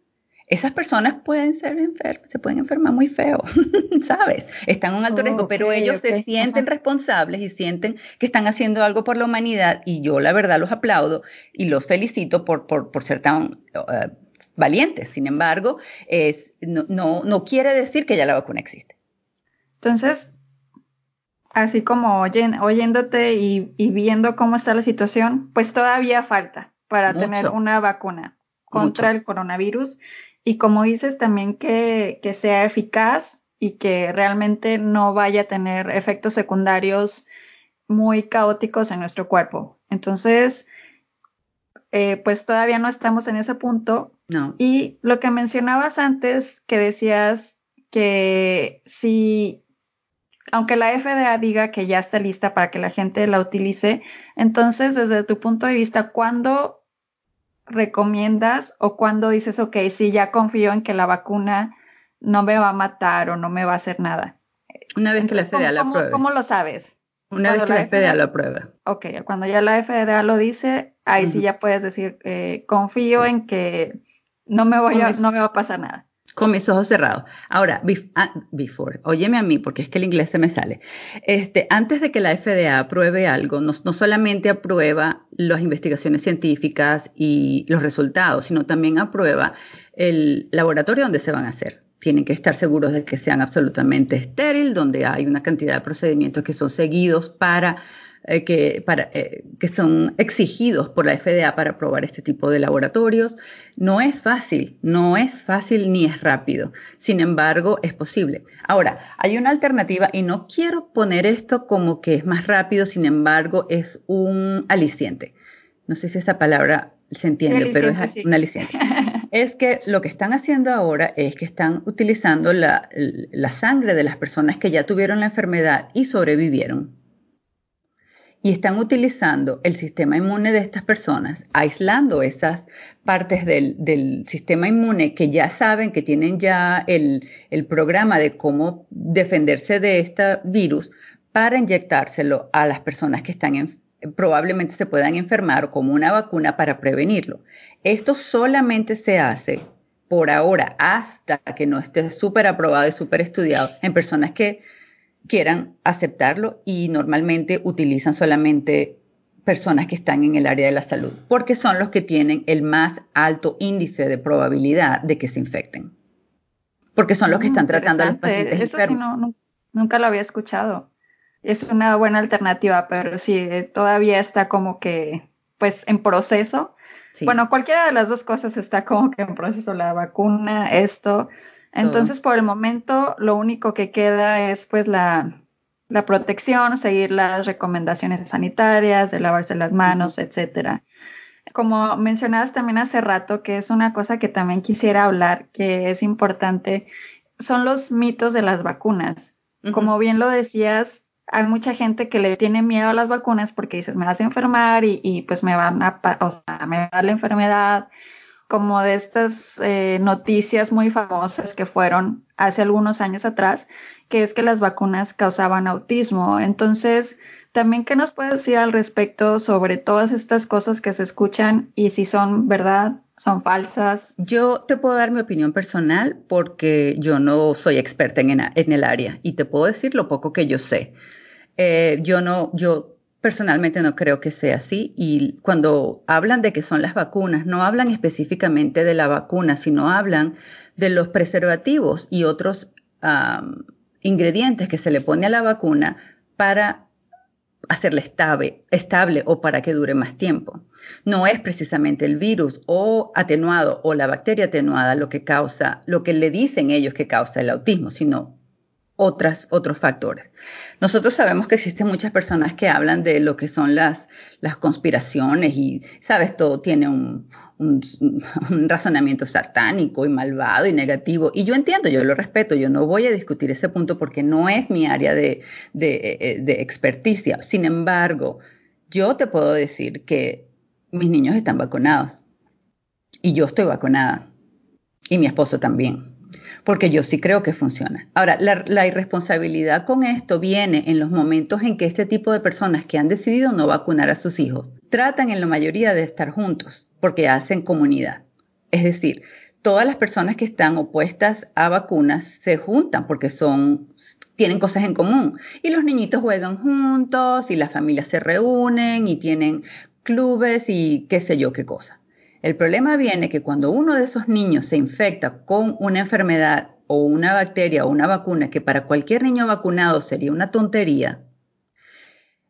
esas personas pueden ser enfermas, se pueden enfermar muy feo, [LAUGHS] ¿sabes? Están en un alto riesgo, pero ellos se sienten responsables y sienten que están haciendo algo por la humanidad y yo la verdad los aplaudo y los felicito por, por, ser tan uh, valientes. Sin embargo, es, no, no, quiere decir que ya la vacuna existe. Entonces, así como oyéndote y, viendo cómo está la situación, pues todavía falta para tener una vacuna contra el coronavirus y como dices, también que, sea eficaz y que realmente no vaya a tener efectos secundarios muy caóticos en nuestro cuerpo. Entonces, eh, pues todavía no estamos en ese punto. No. Y lo que mencionabas antes, que decías que si, aunque la FDA diga que ya está lista para que la gente la utilice, entonces desde tu punto de vista, ¿cuándo recomiendas o cuando dices, ok, sí, ya confío en que la vacuna no me va a matar o no me va a hacer nada? Una vez que la FDA lo apruebe. ¿Cómo lo sabes? Una vez que la, FDA, lo aprueba. Ok, cuando ya la FDA lo dice, ahí sí ya puedes decir, eh, confío en que no me, voy a, no me va a pasar nada con mis ojos cerrados. Ahora, ah, before, óyeme a mí porque es que el inglés se me sale. Este, antes de que la FDA apruebe algo, no, solamente aprueba las investigaciones científicas y los resultados, sino también aprueba el laboratorio donde se van a hacer tienen que estar seguros de que sean absolutamente estéril, donde hay una cantidad de procedimientos que son seguidos para eh, que, para, eh, que son exigidos por la FDA para probar este tipo de laboratorios. No es fácil, no es fácil ni es rápido. Sin embargo, es posible. Ahora, hay una alternativa y no quiero poner esto como que es más rápido, sin embargo, es un aliciente. No sé si esa palabra se entiende, pero es un aliciente. [LAUGHS] es que lo que están haciendo ahora es que están utilizando la, la sangre de las personas que ya tuvieron la enfermedad y sobrevivieron y están utilizando el sistema inmune de estas personas, aislando esas partes del, sistema inmune que ya saben que tienen ya el, programa de cómo defenderse de este virus para inyectárselo a las personas que están en, probablemente se puedan enfermar como una vacuna para prevenirlo. Esto solamente se hace por ahora hasta que no esté súper aprobado y súper estudiado en personas que quieran aceptarlo y normalmente utilizan solamente personas que están en el área de la salud, porque son los que tienen el más alto índice de probabilidad de que se infecten. Porque son los que están tratando a los pacientes Eso Sí no, nunca lo había escuchado. Es una buena alternativa, pero sí, eh, todavía está como que, pues, en proceso. Bueno, cualquiera de las dos cosas está como que en proceso, la vacuna, esto, entonces, por el momento, lo único que queda es pues la, protección, seguir las recomendaciones sanitarias, de lavarse las manos, etcétera. Como mencionabas también hace rato, que es una cosa que también quisiera hablar, que es importante, son los mitos de las vacunas. Como bien lo decías, hay mucha gente que le tiene miedo a las vacunas porque dices, me vas a enfermar y, y pues me van a, o sea, me va a dar la enfermedad como de estas eh, noticias muy famosas que fueron hace algunos años atrás, que es que las vacunas causaban autismo. Entonces, también, ¿qué nos puedes decir al respecto sobre todas estas cosas que se escuchan y si son verdad, son falsas? Yo te puedo dar mi opinión personal porque yo no soy experta en, en el área y te puedo decir lo poco que yo sé. Eh, yo no, yo Personalmente no creo que sea así y cuando hablan de que son las vacunas, no hablan específicamente de la vacuna, sino hablan de los preservativos y otros ingredientes que se le pone a la vacuna para hacerla estable, estable o para que dure más tiempo. No es precisamente el virus o atenuado o la bacteria atenuada lo que causa, lo que le dicen ellos que causa el autismo, sino otros factores. Nosotros sabemos que existen muchas personas que hablan de lo que son las, las conspiraciones y, sabes, todo tiene un, un, razonamiento satánico y malvado y negativo. Y yo entiendo, yo lo respeto, yo no voy a discutir ese punto porque no es mi área de, de, de experticia. Sin embargo, yo te puedo decir que mis niños están vacunados y yo estoy vacunada y mi esposo también porque yo sí creo que funciona. Ahora, la, irresponsabilidad con esto viene en los momentos en que este tipo de personas que han decidido no vacunar a sus hijos tratan en la mayoría de estar juntos porque hacen comunidad. Es decir, todas las personas que están opuestas a vacunas se juntan porque son tienen cosas en común y los niñitos juegan juntos y las familias se reúnen y tienen clubes y qué sé yo qué cosa. El problema viene que cuando uno de esos niños se infecta con una enfermedad o una bacteria o una vacuna que para cualquier niño vacunado sería una tontería,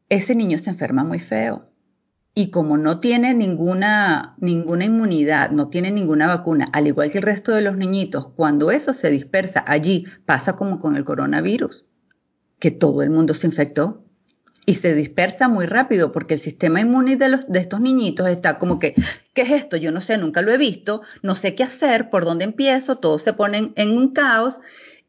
ese niño se enferma muy feo. Y como no tiene ninguna, ninguna inmunidad, no tiene ninguna vacuna, al igual que el resto de los niñitos, cuando eso se dispersa allí, pasa como con el coronavirus, que todo el mundo se infectó y se dispersa muy rápido porque el sistema inmune de, los, de estos niñitos está como que, ¿qué es esto? Yo no sé, nunca lo he visto, no sé qué hacer, por dónde empiezo, todos se ponen en un caos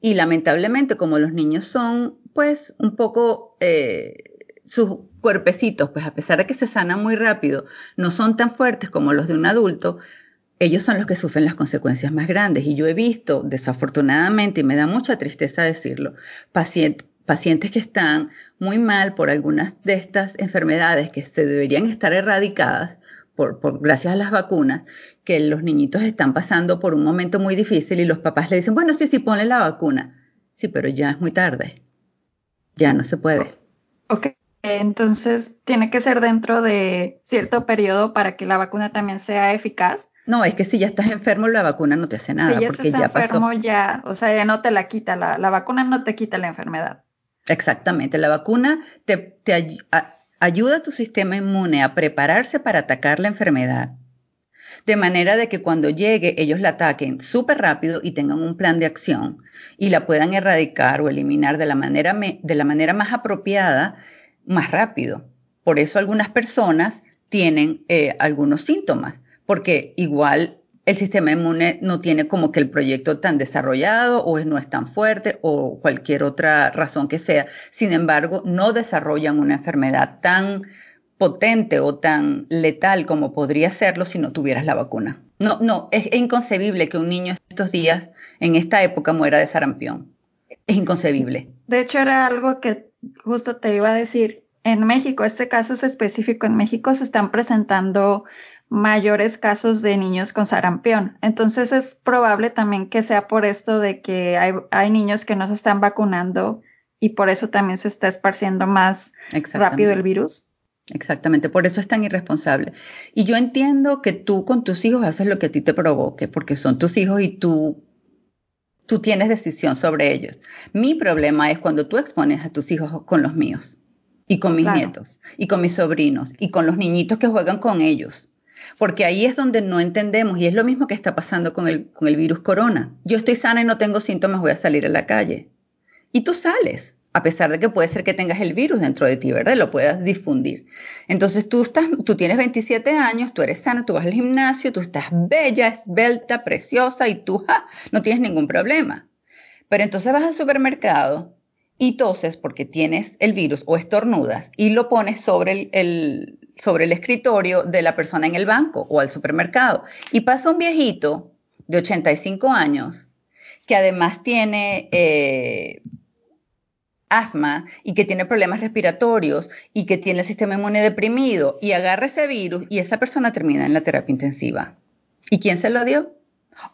y lamentablemente como los niños son pues un poco... Eh, sus cuerpecitos, pues a pesar de que se sanan muy rápido, no son tan fuertes como los de un adulto, ellos son los que sufren las consecuencias más grandes. Y yo he visto, desafortunadamente, y me da mucha tristeza decirlo, pacientes pacientes que están muy mal por algunas de estas enfermedades que se deberían estar erradicadas por, gracias a las vacunas, que los niñitos están pasando por un momento muy difícil y los papás le dicen, bueno, sí, sí, ponle la vacuna. Sí, pero ya es muy tarde. Ya no se puede. Ok, entonces tiene que ser dentro de cierto periodo para que la vacuna también sea eficaz. No, es que si ya estás enfermo, la vacuna no te hace nada. Si ya porque estás ya enfermo, pasó. ya, o sea, ya no te la quita, la, la vacuna no te quita la enfermedad. Exactamente, la vacuna te, ayuda a tu sistema inmune a prepararse para atacar la enfermedad. De manera de que cuando llegue ellos la ataquen súper rápido y tengan un plan de acción y la puedan erradicar o eliminar de la manera, de la manera más apropiada más rápido. Por eso algunas personas tienen eh, algunos síntomas, porque igual el sistema inmune no tiene como que el proyecto tan desarrollado o no es tan fuerte o cualquier otra razón que sea. Sin embargo, no desarrollan una enfermedad tan potente o tan letal como podría serlo si no tuvieras la vacuna. No, no, es inconcebible que un niño estos días, en esta época, muera de sarampión. Es inconcebible. De hecho, era algo que justo te iba a decir. En México, este caso es específico, en México se están presentando mayores casos de niños con sarampión. Entonces es probable también que sea por esto de que hay, hay niños que no se están vacunando y por eso también se está esparciendo más rápido el virus. Exactamente, por eso es tan irresponsable. Y yo entiendo que tú con tus hijos haces lo que a ti te provoque, porque son tus hijos y tú, tú tienes decisión sobre ellos. Mi problema es cuando tú expones a tus hijos con los míos, y con mis Claro. nietos, y con mis sobrinos, y con los niñitos que juegan con ellos. Porque ahí es donde no entendemos, y es lo mismo que está pasando con el, con el virus corona. Yo estoy sana y no tengo síntomas, voy a salir a la calle. Y tú sales, a pesar de que puede ser que tengas el virus dentro de ti, ¿verdad? Lo puedas difundir. Entonces tú, estás, tú tienes 27 años, tú eres sana, tú vas al gimnasio, tú estás bella, esbelta, preciosa y tú no tienes ningún problema. Pero entonces vas al supermercado y toses porque tienes el virus o estornudas y lo pones sobre el, sobre el escritorio de la persona en el banco o al supermercado. Y pasa un viejito de 85 años que además tiene eh, asma y que tiene problemas respiratorios y que tiene el sistema inmune deprimido y agarra ese virus y esa persona termina en la terapia intensiva. ¿Y quién se lo dio?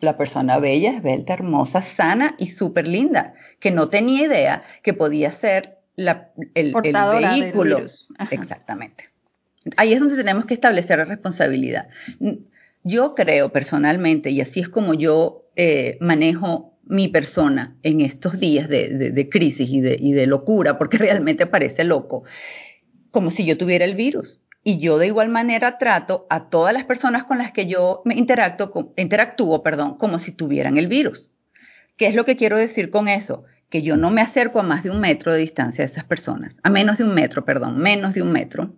La persona bella, esbelta, hermosa, sana y súper linda, que no tenía idea que podía ser la, el, el, vehículo. Exactamente. Ahí es donde tenemos que establecer la responsabilidad. Yo creo personalmente, y así es como yo eh, manejo mi persona en estos días de, crisis y de, locura, porque [LAUGHS] realmente parece loco, como si yo tuviera el virus. Y yo de igual manera trato a todas las personas con las que yo me interactúo, perdón, como si tuvieran el virus. ¿Qué es lo que quiero decir con eso? Que yo no me acerco a más de un metro de distancia de esas personas, a menos de un metro, perdón, menos de un metro.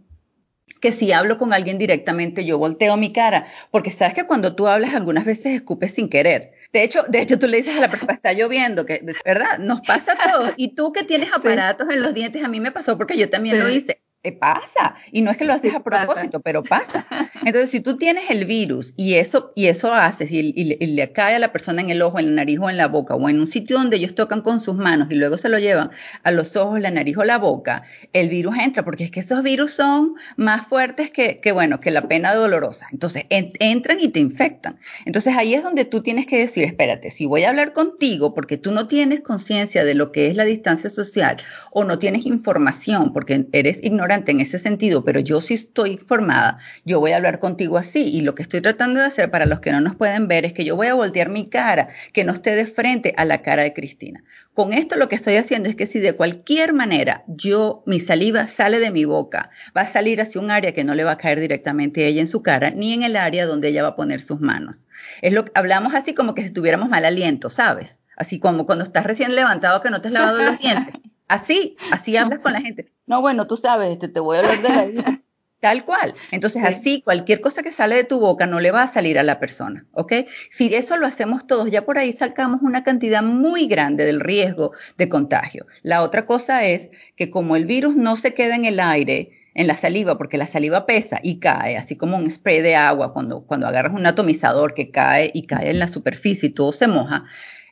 Que si hablo con alguien directamente, yo volteo mi cara, porque sabes que cuando tú hablas algunas veces escupes sin querer. De hecho, de hecho tú le dices a la persona, está lloviendo, que es verdad, nos pasa a todos. [LAUGHS] Y tú que tienes aparatos sí. en los dientes, a mí me pasó porque yo también sí. lo hice te pasa. Y no es que lo haces a propósito, pero pasa. [LAUGHS] Entonces, si tú tienes el virus y eso, y eso haces y, y, y, le cae a la persona en el ojo, en la nariz o en la boca, o en un sitio donde ellos tocan con sus manos y luego se lo llevan a los ojos, la nariz o la boca, el virus entra, porque es que esos virus son más fuertes que, que bueno, que la pena dolorosa. Entonces, en, entran y te infectan. Entonces, ahí es donde tú tienes que decir, espérate, si voy a hablar contigo porque tú no tienes conciencia de lo que es la distancia social o no tienes información porque eres ignorante, en ese sentido, pero yo sí estoy informada, yo voy a hablar contigo así y lo que estoy tratando de hacer para los que no nos pueden ver es que yo voy a voltear mi cara, que no esté de frente a la cara de Cristina. Con esto lo que estoy haciendo es que si de cualquier manera yo, mi saliva sale de mi boca, va a salir hacia un área que no le va a caer directamente a ella en su cara, ni en el área donde ella va a poner sus manos. Es lo que hablamos así como que si tuviéramos mal aliento, ¿sabes? Así como cuando estás recién levantado que no te has lavado los dientes. [LAUGHS] Así, así [LAUGHS] hablas con la gente. No, bueno, tú sabes, este, te voy a hablar de la vida. [LAUGHS] Tal cual. Entonces, sí. así, cualquier cosa que sale de tu boca no le va a salir a la persona, ¿ok? Si eso lo hacemos todos, ya por ahí sacamos una cantidad muy grande del riesgo de contagio. La otra cosa es que como el virus no se queda en el aire, en la saliva, porque la saliva pesa y cae, así como un spray de agua cuando, cuando agarras un atomizador que cae y cae en la superficie y todo se moja,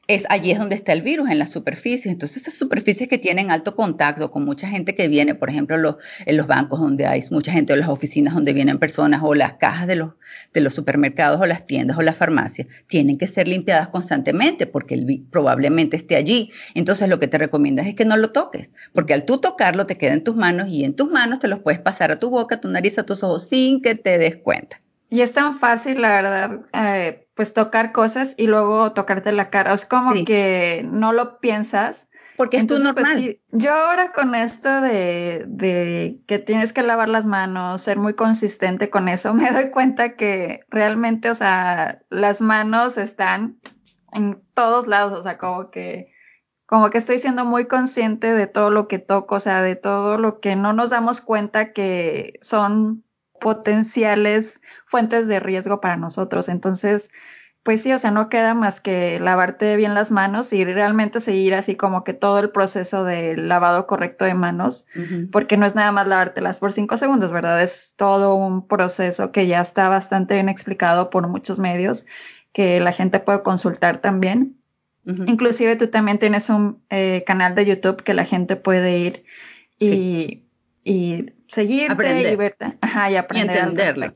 es allí es donde está el virus, en las superficies. Entonces, esas superficies que tienen alto contacto con mucha gente que viene, por ejemplo, los, en los bancos donde hay mucha gente, o las oficinas donde vienen personas, o las cajas de los, de los supermercados, o las tiendas, o las farmacias, tienen que ser limpiadas constantemente porque probablemente esté allí. Entonces, lo que te recomiendas es que no lo toques, porque al tú tocarlo te queda en tus manos y en tus manos te los puedes pasar a tu boca, a tu nariz, a tus ojos sin que te des cuenta. Y es tan fácil, la verdad, eh, pues tocar cosas y luego tocarte la cara. Es como que no lo piensas. Porque es tu pues, normal. yo ahora con esto de, de, que tienes que lavar las manos, ser muy consistente con eso, [LAUGHS] me doy cuenta que realmente, o sea, las manos están en todos lados, o sea, como que como que estoy siendo muy consciente de todo lo que toco, o sea, de todo lo que no nos damos cuenta que son potenciales fuentes de riesgo para nosotros. Entonces, pues sí, o sea, no queda más que lavarte bien las manos y realmente seguir así como que todo el proceso del lavado correcto de manos, porque no es nada más lavártelas por cinco segundos, ¿verdad? Es todo un proceso que ya está bastante bien explicado por muchos medios que la gente puede consultar también. Inclusive tú también tienes un eh, canal de YouTube que la gente puede ir y, y seguirte y verte ajá, y aprender entenderlo.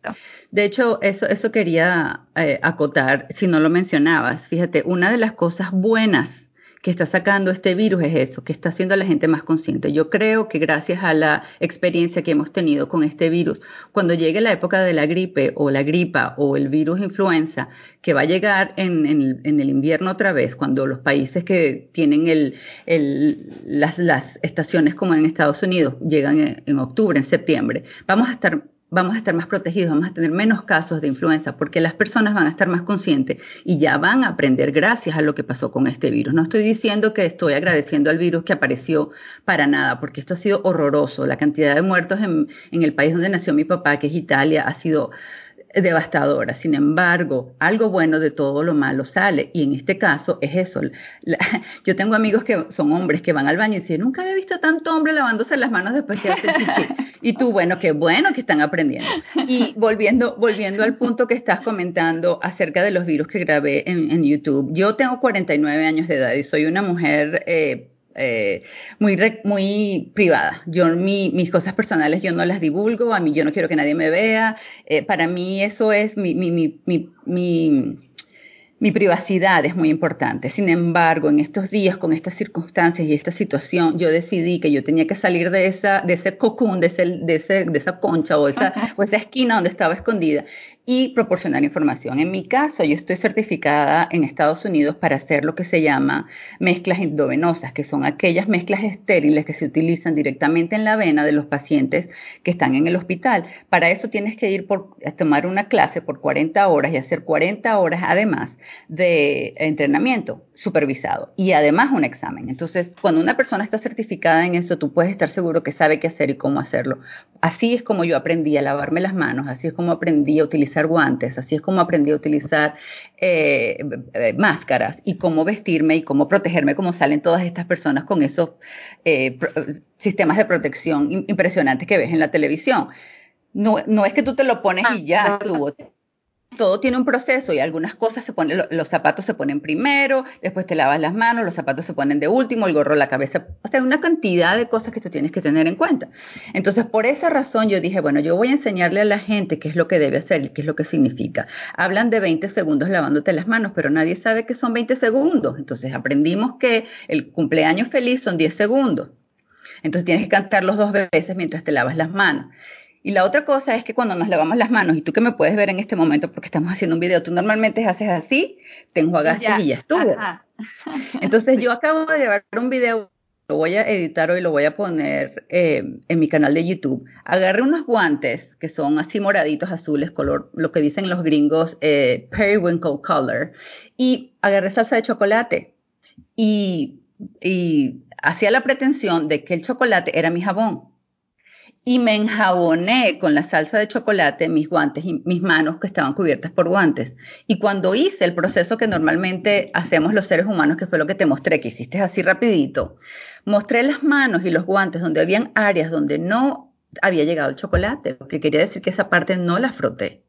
De hecho, eso, eso quería eh, acotar, si no lo mencionabas. Fíjate, una de las cosas buenas que está sacando este virus es eso, que está haciendo a la gente más consciente. Yo creo que gracias a la experiencia que hemos tenido con este virus, cuando llegue la época de la gripe o la gripa o el virus influenza, que va a llegar en, el invierno otra vez, cuando los países que tienen las, estaciones como en Estados Unidos llegan en octubre, en septiembre, vamos a estar vamos a estar más protegidos, vamos a tener menos casos de influenza, porque las personas van a estar más conscientes y ya van a aprender gracias a lo que pasó con este virus. No estoy diciendo que estoy agradeciendo al virus que apareció para nada, porque esto ha sido horroroso. La cantidad de muertos en, en el país donde nació mi papá, que es Italia, ha sido devastadora. Sin embargo, algo bueno de todo lo malo sale. Y en este caso es eso. [LAUGHS] yo tengo amigos que son hombres que van al baño y dicen, nunca había visto tanto hombre lavándose las manos después que hace chichi. [LAUGHS] Y tú, bueno, qué bueno que están aprendiendo. Y volviendo, volviendo al punto que estás comentando acerca de los virus que grabé en, YouTube. Yo tengo 49 años de edad y soy una mujer... Eh, eh, muy, muy privada. Yo mis cosas personales yo no las divulgo, a mí yo no quiero que nadie me vea. Eh, para mí eso es mi, mi, mi, mi, privacidad es muy importante. Sin embargo, en estos días, con estas circunstancias y esta situación, yo decidí que yo tenía que salir de, esa, de ese cocoon, de, ese, de, ese, de esa concha o esa, o esa esquina donde estaba escondida y proporcionar información. En mi caso, yo estoy certificada en Estados Unidos para hacer lo que se llama mezclas endovenosas, que son aquellas mezclas estériles que se utilizan directamente en la vena de los pacientes que están en el hospital. Para eso tienes que ir por, a tomar una clase por 40 horas y hacer 40 horas además de entrenamiento supervisado y además un examen. Entonces, cuando una persona está certificada en eso, tú puedes estar seguro que sabe qué hacer y cómo hacerlo. Así es como yo aprendí a lavarme las manos, así es como aprendí a utilizar guantes, así es como aprendí a utilizar eh, eh, máscaras y cómo vestirme y cómo protegerme, como salen todas estas personas con esos eh, sistemas de protección impresionantes que ves en la televisión. No, no es que tú te lo pones y ya, tú todo tiene un proceso y algunas cosas se ponen, los zapatos se ponen primero, después te lavas las manos, los zapatos se ponen de último, el gorro, la cabeza, o sea, una cantidad de cosas que tú tienes que tener en cuenta. Entonces, por esa razón yo dije, bueno, yo voy a enseñarle a la gente qué es lo que debe hacer y qué es lo que significa. Hablan de 20 segundos lavándote las manos, pero nadie sabe que son 20 segundos. Entonces, aprendimos que el cumpleaños feliz son 10 segundos. Entonces tienes que cantarlos dos veces mientras te lavas las manos. Y la otra cosa es que cuando nos lavamos las manos, y tú que me puedes ver en este momento porque estamos haciendo un video, tú normalmente haces así, te enjuagaste y ya estuvo. [LAUGHS] Entonces yo acabo de llevar un video, lo voy a editar hoy, lo voy a poner eh, en mi canal de YouTube. Agarré unos guantes que son así moraditos, azules, color, lo que dicen los gringos, eh, periwinkle color, y agarré salsa de chocolate. Y, y hacía la pretensión de que el chocolate era mi jabón y me enjaboné con la salsa de chocolate mis guantes y mis manos que estaban cubiertas por guantes. Y cuando hice el proceso que normalmente hacemos los seres humanos, que fue lo que te mostré, que hiciste así rapidito, mostré las manos y los guantes donde habían áreas donde no había llegado el chocolate, lo que quería decir que esa parte no la froté.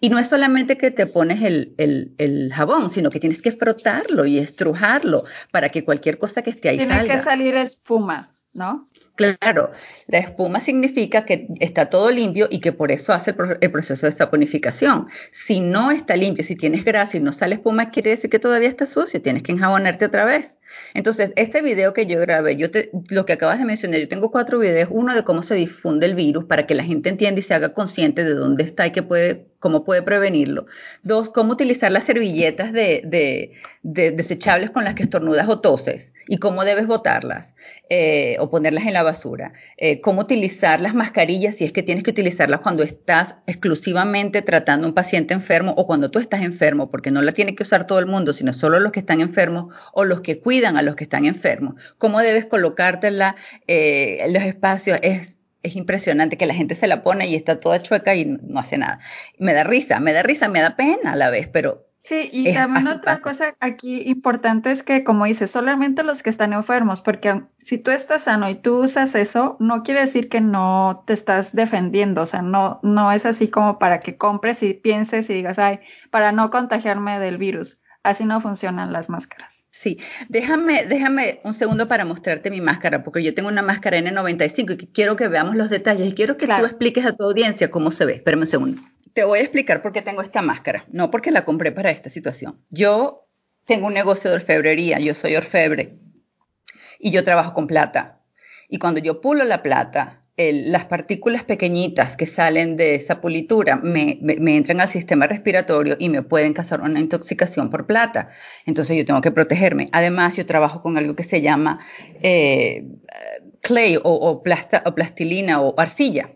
Y no es solamente que te pones el, el, jabón, sino que tienes que frotarlo y estrujarlo para que cualquier cosa que esté ahí salga. Tiene que salir espuma, ¿no? Claro, la espuma significa que está todo limpio y que por eso hace el, proceso de saponificación. Si no está limpio, si tienes grasa y no sale espuma, quiere decir que todavía está sucio, tienes que enjabonarte otra vez. Entonces, este video que yo grabé, yo te, lo que acabas de mencionar, yo tengo cuatro videos, uno de cómo se difunde el virus para que la gente entienda y se haga consciente de dónde está y que puede, cómo puede prevenirlo. Dos, cómo utilizar las servilletas de, de, de desechables con las que estornudas o toses y cómo debes botarlas eh, o ponerlas en la basura. Eh, cómo utilizar las mascarillas si es que tienes que utilizarlas cuando estás exclusivamente tratando a un paciente enfermo o cuando tú estás enfermo, porque no la tiene que usar todo el mundo, sino solo los que están enfermos o los que cuidan a los que están enfermos. Cómo debes colocártela eh, en los espacios. Es, es impresionante que la gente se la pone y está toda chueca y no hace nada. Me da risa, me da risa, me da pena a la vez, pero Sí, y también otra cosa aquí importante es que, como dices, solamente los que están enfermos, porque si tú estás sano y tú usas eso, no quiere decir que no te estás defendiendo, o sea, no, no es así como para que compres y pienses y digas, ay, para no contagiarme del virus. Así no funcionan las máscaras. Sí, déjame, déjame un segundo para mostrarte mi máscara, porque yo tengo una máscara N95 y quiero que veamos los detalles y quiero que tú expliques a tu audiencia cómo se ve. Espérame un segundo. Te voy a explicar por qué tengo esta máscara, no porque la compré para esta situación. Yo tengo un negocio de orfebrería, yo soy orfebre y yo trabajo con plata. Y cuando yo pulo la plata, las partículas pequeñitas que salen de esa pulitura me, entran al sistema respiratorio y me pueden causar una intoxicación por plata. Entonces yo tengo que protegerme. Además, yo trabajo con algo que se llama eh, clay o, o plastilina o arcilla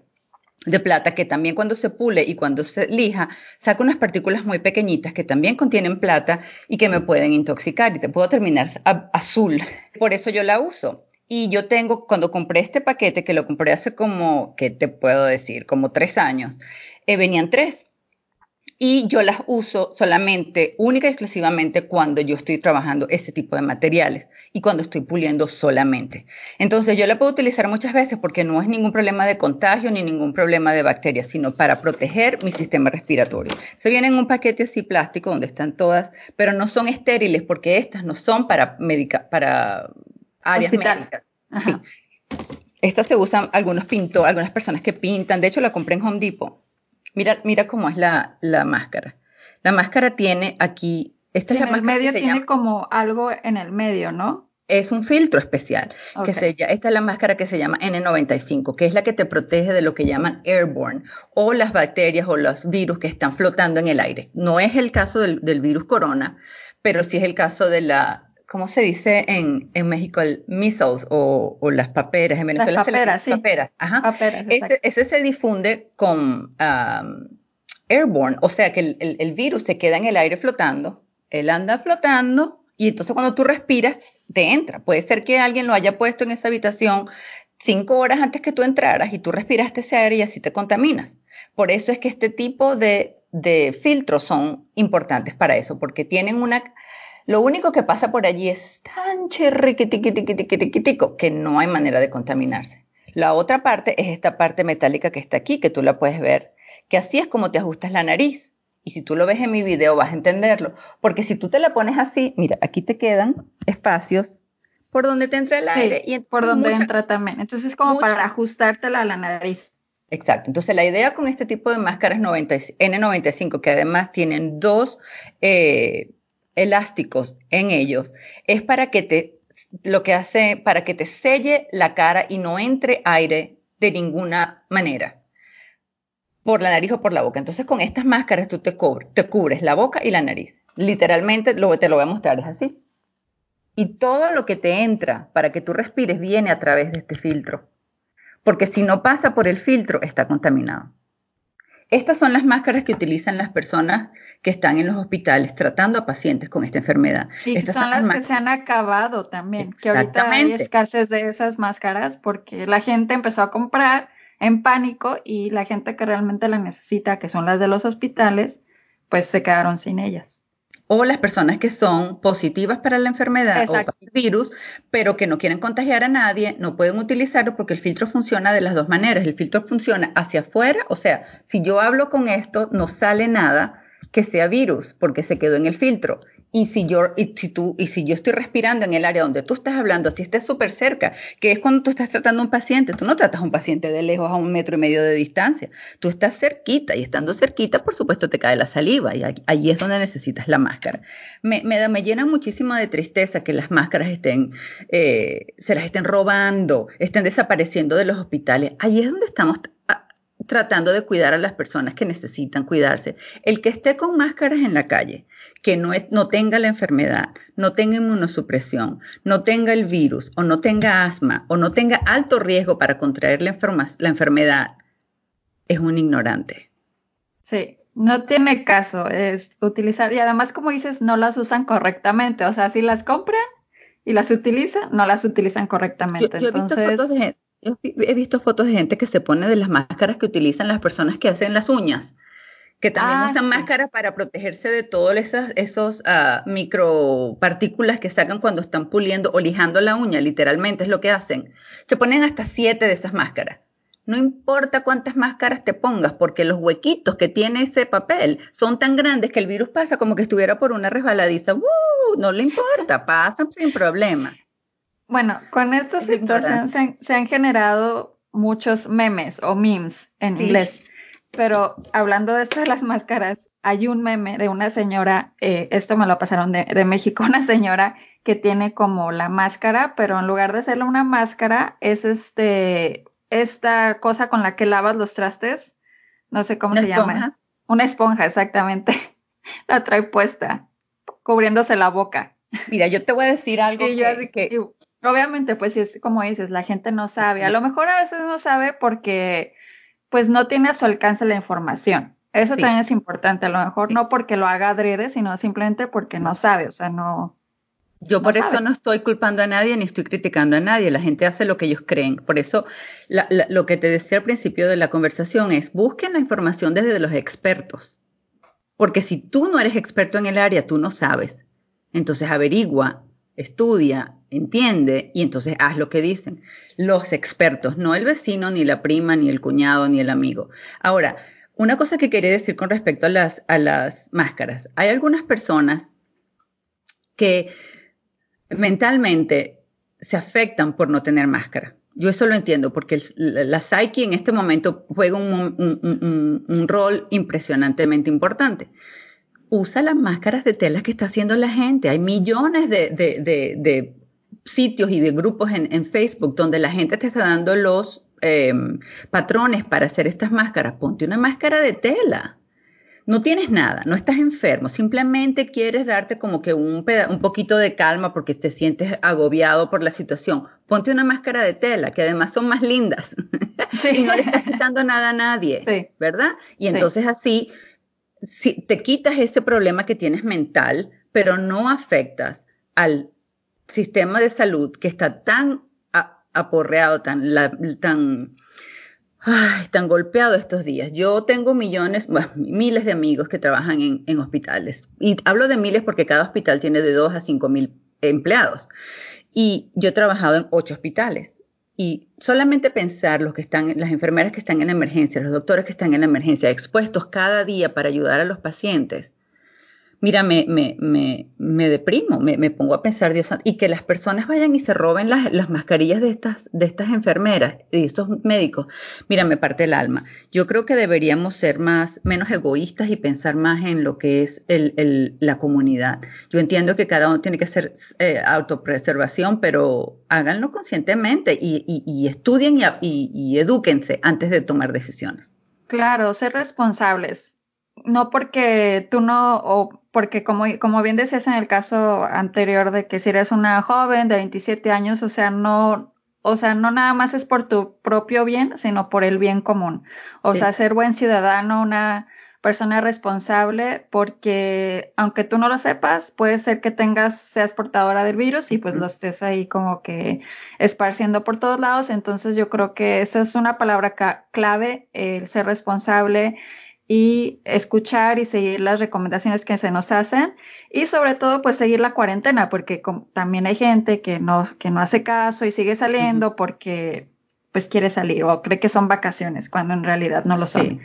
de plata que también cuando se pule y cuando se lija saca unas partículas muy pequeñitas que también contienen plata y que me pueden intoxicar y te puedo terminar azul. Por eso yo la uso. Y yo tengo, cuando compré este paquete, que lo compré hace como, ¿qué te puedo decir? Como tres años, eh, venían tres y yo las uso solamente, única y exclusivamente cuando yo estoy trabajando este tipo de materiales y cuando estoy puliendo solamente. Entonces yo la puedo utilizar muchas veces porque no es ningún problema de contagio ni ningún problema de bacterias, sino para proteger mi sistema respiratorio. Se viene en un paquete así plástico donde están todas, pero no son estériles porque estas no son para, para áreas médicas. Sí. Estas se usan algunos pintores, algunas personas que pintan. De hecho, la compré en Home Depot Mira, mira cómo es la, máscara. La máscara tiene aquí, esta es la en el medio tiene como algo en el medio, ¿no? Es un filtro especial. Que se, esta es la máscara que se llama N95, que es la que te protege de lo que llaman airborne o las bacterias o los virus que están flotando en el aire. No es el caso del, virus corona, pero sí es el caso de la, ¿cómo se dice en, México? El measles o, las paperas. En Venezuela las paperas, sí. Paperas, ajá. ese, se difunde con um, airborne, o sea que el, virus se queda en el aire flotando, él anda flotando y entonces cuando tú respiras, te entra. Puede ser que alguien lo haya puesto en esa habitación cinco horas antes que tú entraras y tú respiraste ese aire y así te contaminas. Por eso es que este tipo de, de filtros son importantes para eso, porque tienen una lo único que pasa por allí es tan chirriquitiquitiquitiquitico que no hay manera de contaminarse. La otra parte es esta parte metálica que está aquí, que tú la puedes ver, que así es como te ajustas la nariz. Y si tú lo ves en mi video vas a entenderlo, porque si tú te la pones así, mira, aquí te quedan espacios por donde te entra el aire y por donde entra también. Entonces es como para ajustártela a la nariz. Exacto. Entonces la idea con este tipo de máscaras N95, que además tienen dos eh, elásticos en ellos es para que te lo que hace para que te selle la cara y no entre aire de ninguna manera por la nariz o por la boca. Entonces con estas máscaras tú te, te cubres la boca y la nariz. Literalmente lo, te lo voy a mostrar, es así. Y todo lo que te entra para que tú respires viene a través de este filtro. Porque si no pasa por el filtro, está contaminado. Estas son las máscaras que utilizan las personas que están en los hospitales tratando a pacientes con esta enfermedad. Y Estas son, las, que se han acabado también, que ahorita hay escasez de esas máscaras porque la gente empezó a comprar en pánico y la gente que realmente la necesita, que son las de los hospitales, pues se quedaron sin ellas o las personas que son positivas para la enfermedad o para el virus, pero que no quieren contagiar a nadie, no pueden utilizarlo porque el filtro funciona de las dos maneras. El filtro funciona hacia afuera, o sea, si yo hablo con esto, no sale nada que sea virus porque se quedó en el filtro. Y si yo, y si tú, y si yo estoy respirando en el área donde tú estás hablando, si estés súper cerca, que es cuando tú estás tratando a un paciente, tú no tratas a un paciente de lejos a un metro y medio de distancia, tú estás cerquita y estando cerquita, por supuesto, te cae la saliva y allí es donde necesitas la máscara. Me, me, me llena muchísimo de tristeza que las máscaras estén, eh, se las estén robando, estén desapareciendo de los hospitales. Allí es donde estamos tratando de cuidar a las personas que necesitan cuidarse. El que esté con máscaras en la calle, que no, no tenga la enfermedad, no tenga inmunosupresión, no tenga el virus o no tenga asma o no tenga alto riesgo para contraer la, la enfermedad, es un ignorante. Sí, no tiene caso es utilizar y además como dices, no las usan correctamente, o sea, si las compran y las utilizan, no las utilizan correctamente. Entonces, he visto fotos de gente que se pone de las máscaras que utilizan las personas que hacen las uñas, que también ah, usan máscaras para protegerse de todas esas esos, uh, micropartículas que sacan cuando están puliendo o lijando la uña, literalmente es lo que hacen. Se ponen hasta siete de esas máscaras. No importa cuántas máscaras te pongas, porque los huequitos que tiene ese papel son tan grandes que el virus pasa como que estuviera por una resbaladiza. ¡Uh! No le importa, pasa sin problema. Bueno, con esta situación se han, generado muchos memes o memes en inglés. Pero hablando de esto de las máscaras, hay un meme de una señora, eh, esto me lo pasaron de, de, México, [LAUGHS] una señora que tiene como la máscara, pero en lugar de hacerle una máscara, es este, esta cosa con la que lavas los trastes, no sé cómo se llama. Una esponja, exactamente. [LAUGHS] la trae puesta, cubriéndose la boca. Mira, yo te voy a decir algo [LAUGHS] que, Obviamente, pues es como dices, la gente no sabe. A lo mejor a veces no sabe porque pues no tiene a su alcance la información. Eso también es importante. A lo mejor no porque lo haga adrede, sino simplemente porque no sabe. O sea, no. Yo por eso no estoy culpando a nadie ni estoy criticando a nadie. La gente hace lo que ellos creen. Por eso lo que te decía al principio de la conversación es busquen la información desde los expertos. Porque si tú no eres experto en el área, tú no sabes. Entonces averigua, estudia, entiende y entonces haz lo que dicen los expertos, no el vecino, ni la prima, ni el cuñado, ni el amigo. Ahora, una cosa que quería decir con respecto a las, máscaras. Hay algunas personas que mentalmente se afectan por no tener máscara. Yo eso lo entiendo porque la psyche en este momento juega un, rol impresionantemente importante usa las máscaras de tela que está haciendo la gente. Hay millones de, sitios y de grupos en, Facebook donde la gente te está dando los em, patrones para hacer estas máscaras. Ponte una máscara de tela. No tienes nada, no estás enfermo, simplemente quieres darte como que un, un poquito de calma porque te sientes agobiado por la situación. Ponte una máscara de tela, que además son más lindas [LAUGHS] y no le estás quitando nada a nadie, ¿verdad? Y entonces así si te quitas ese problema que tienes mental, pero no afectas al sistema de salud que está tan aporreado, tan, tan, tan golpeado estos días. Yo tengo millones, miles de amigos que trabajan en, en, hospitales. Y hablo de miles porque cada hospital tiene de 2 a 5 mil empleados. Y yo he trabajado en ocho hospitales. Y solamente pensar los que están, las enfermeras que están en la emergencia, los doctores que están en la emergencia, expuestos cada día para ayudar a los pacientes, mira, me, me, me, me deprimo, me, me, pongo a pensar, Dios y que las personas vayan y se roben las, las, mascarillas de estas, de estas enfermeras y estos médicos, mira, me parte el alma. Yo creo que deberíamos ser más, menos egoístas y pensar más en lo que es el, el, la comunidad. Yo entiendo que cada uno tiene que hacer eh, autopreservación, pero háganlo conscientemente y, y, y estudien y, y edúquense antes de tomar decisiones. Claro, ser responsables no porque tú no, porque como, como bien decías en el caso anterior de que si eres una joven de 27 años, o sea, no, o sea, no nada más es por tu propio bien, sino por el bien común. O sea, ser buen ciudadano, una persona responsable, porque aunque tú no lo sepas, puede ser que tengas, seas portadora del virus y pues lo estés ahí como que esparciendo por todos lados. Entonces yo creo que esa es una palabra clave, el ser responsable, y escuchar y seguir las recomendaciones que se nos hacen y sobre todo pues seguir la cuarentena porque también hay gente que no, que no hace caso y sigue saliendo porque pues quiere salir o cree que son vacaciones cuando en realidad no lo son.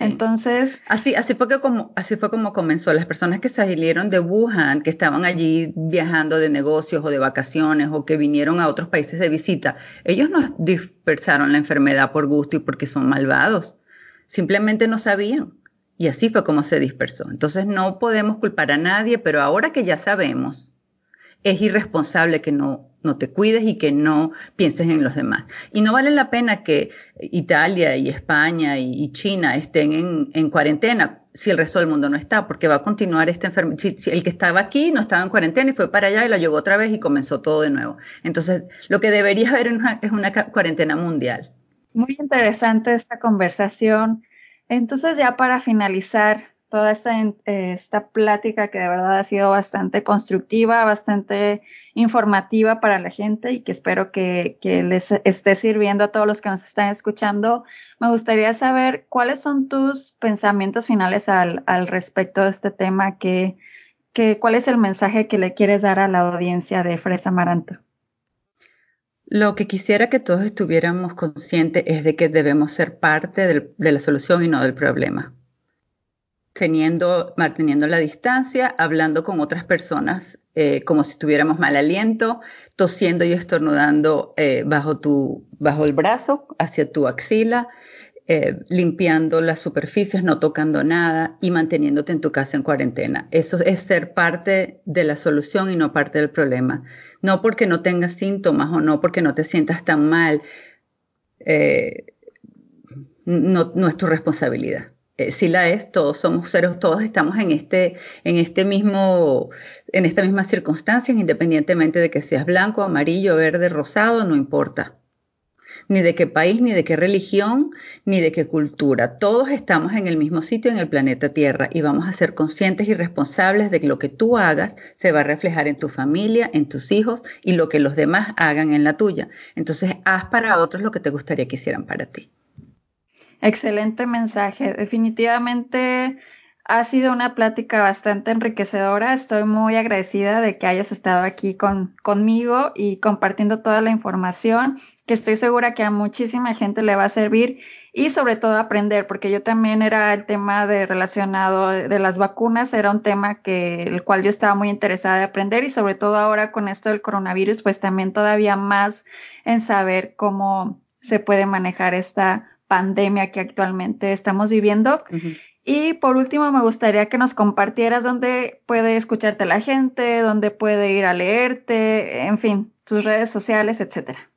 Entonces, así así fue que como así fue como comenzó las personas que salieron de Wuhan, que estaban allí viajando de negocios o de vacaciones o que vinieron a otros países de visita, ellos no dispersaron la enfermedad por gusto y porque son malvados. Simplemente no sabían. Y así fue como se dispersó. Entonces no podemos culpar a nadie, pero ahora que ya sabemos, es irresponsable que no, no te cuides y que no pienses en los demás. Y no vale la pena que Italia y España y, China estén en, cuarentena si el resto del mundo no está, porque va a continuar esta enfermedad. El que estaba aquí no estaba en cuarentena y fue para allá y la llevó otra vez y comenzó todo de nuevo. Entonces, lo que debería haber es una cuarentena mundial. Muy interesante esta conversación. Entonces, ya para finalizar, toda esta, eh, esta plática que de verdad ha sido bastante constructiva, bastante informativa para la gente y que espero que, les esté sirviendo a todos los que nos están escuchando. Me gustaría saber cuáles son tus pensamientos finales al, respecto de este tema, que, cuál es el mensaje que le quieres dar a la audiencia de Fresa Amaranto. Lo que quisiera que todos estuviéramos conscientes es de que debemos ser parte de la solución y no del problema. Teniendo, manteniendo la distancia, hablando con otras personas eh, como si tuviéramos mal aliento, tosiendo y estornudando eh, bajo, tu, bajo el brazo, hacia tu axila, eh, limpiando las superficies, no tocando nada y manteniéndote en tu casa en cuarentena. Eso es ser parte de la solución y no parte del problema. No porque no tengas síntomas o no porque no te sientas tan mal, no, no es tu responsabilidad. Eh, si la es, todos somos seres, todos estamos en este, en este mismo, en esta misma circunstancia, independientemente de que seas blanco, amarillo, verde, rosado, no importa. Ni de qué país, ni de qué religión, ni de qué cultura. Todos estamos en el mismo sitio en el planeta Tierra y vamos a ser conscientes y responsables de que lo que tú hagas se va a reflejar en tu familia, en tus hijos y lo que los demás hagan en la tuya. Entonces, haz para otros lo que te gustaría que hicieran para ti. Excelente mensaje. Definitivamente ha sido una plática bastante enriquecedora. Estoy muy agradecida de que hayas estado aquí con, conmigo y compartiendo toda la información que estoy segura que a muchísima gente le va a servir y sobre todo aprender, porque yo también era el tema de relacionado de las vacunas, era un tema que el cual yo estaba muy interesada de aprender y sobre todo ahora con esto del coronavirus, pues también todavía más en saber cómo se puede manejar esta pandemia que actualmente estamos viviendo. Y por último, me gustaría que nos compartieras dónde puede escucharte la gente, dónde puede ir a leerte, en fin, tus redes sociales, etcétera.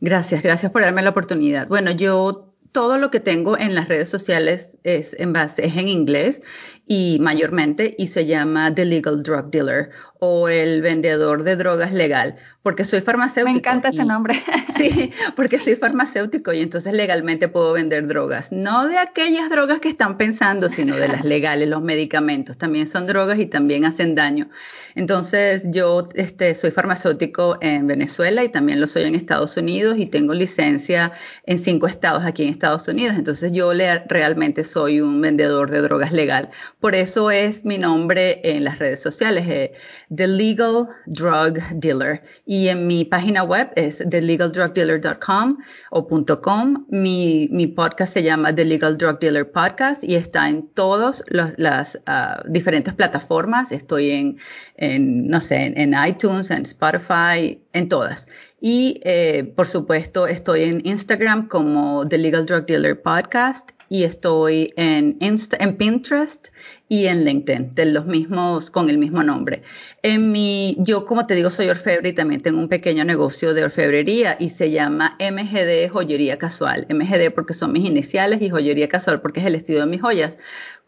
Gracias, gracias por darme la oportunidad. Bueno, yo todo lo que tengo en las redes sociales es en base, es en inglés y mayormente y se llama The Legal Drug Dealer o el vendedor de drogas legal, porque soy farmacéutico. Me encanta ese nombre. [LAUGHS] Sí, porque soy farmacéutico y entonces legalmente puedo vender drogas, no de aquellas drogas que están pensando, sino de las [LAUGHS] legales, los medicamentos, también son drogas y también hacen daño. Entonces, yo este, soy farmacéutico en Venezuela y también lo soy en Estados Unidos y tengo licencia en cinco estados aquí en Estados Unidos. Entonces, yo realmente soy un vendedor de drogas legal. Por eso es mi nombre en las redes sociales, eh, The Legal Drug Dealer. Y en mi página web es thelegaldrugdealer.com o .com. Mi, mi, podcast se llama The Legal Drug Dealer Podcast y está en todas las uh, diferentes plataformas. Estoy en en, no sé, en, iTunes, en Spotify, en todas. Y eh, por supuesto estoy en Instagram como The Legal Drug Dealer Podcast y estoy en, en Pinterest y en LinkedIn, de los mismos, con el mismo nombre. En mi, yo como te digo, soy orfebre y también tengo un pequeño negocio de orfebrería y se llama MGD Joyería Casual. MGD porque son mis iniciales y Joyería Casual porque es el estilo de mis joyas.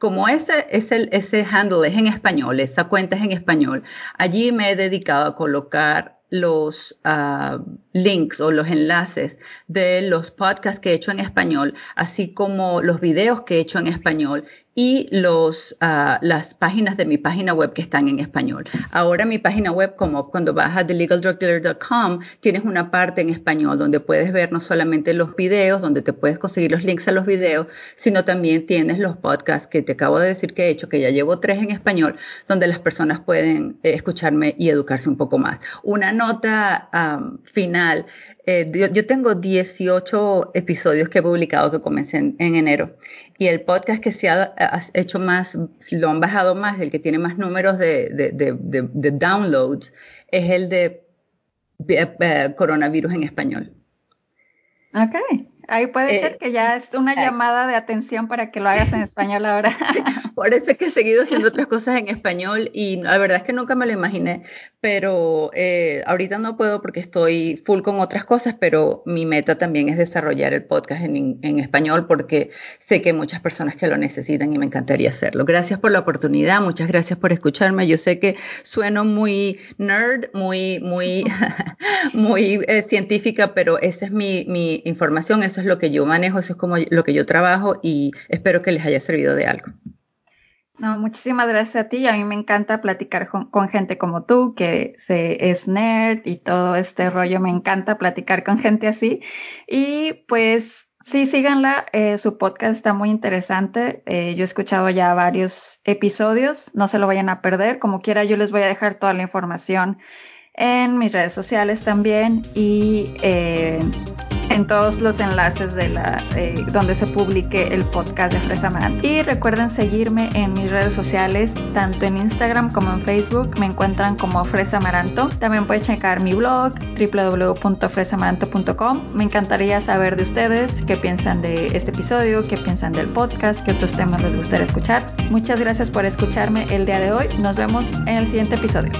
Como ese, ese, ese handle es en español, esa cuenta es en español, allí me he dedicado a colocar los ah, links o los enlaces de los podcasts que he hecho en español, así como los videos que he hecho en español y los, uh, las páginas de mi página web que están en español. Ahora mi página web, como cuando vas a thelegaldrugdealer.com, tienes una parte en español donde puedes ver no solamente los videos, donde te puedes conseguir los links a los videos, sino también tienes los podcasts que te acabo de decir que he hecho, que ya llevo tres en español, donde las personas pueden eh, escucharme y educarse un poco más. Una nota um, final eh, yo, tengo 18 episodios que he publicado que comencé en, enero y el podcast que se ha, hecho más, lo han bajado más, el que tiene más números de, de downloads es el de eh, coronavirus en español. Ok. Ahí puede ser eh, que ya es una llamada de atención para que lo hagas en [LAUGHS] español ahora. [LAUGHS] Por eso es que he seguido haciendo otras cosas en español y la verdad es que nunca me lo imaginé, pero eh, ahorita no puedo porque estoy full con otras cosas, pero mi meta también es desarrollar el podcast en, en español porque sé que hay muchas personas que lo necesitan y me encantaría hacerlo. Gracias por la oportunidad, muchas gracias por escucharme. Yo sé que sueno muy nerd, muy, muy, [LAUGHS] muy eh, científica, pero esa es mi, mi información eso es lo que yo manejo, eso es como lo que yo trabajo y espero que les haya servido de algo. No, muchísimas gracias a ti. A mí me encanta platicar con, gente como tú, que se, es nerd y todo este rollo. Me encanta platicar con gente así. Y pues sí, síganla. Eh, su podcast está muy interesante. Eh, yo he escuchado ya varios episodios. No se lo vayan a perder. Como quiera, yo les voy a dejar toda la información en mis redes sociales también y eh, en todos los enlaces de la eh, donde se publique el podcast de Fresa Amaranto. Y recuerden seguirme en mis redes sociales, tanto en Instagram como en Facebook. Me encuentran como Fresa Amaranto. También pueden checar mi blog www.fresamaranto.com. Me encantaría saber de ustedes qué piensan de este episodio, qué piensan del podcast, qué otros temas les gustaría escuchar. Muchas gracias por escucharme el día de hoy. Nos vemos en el siguiente episodio.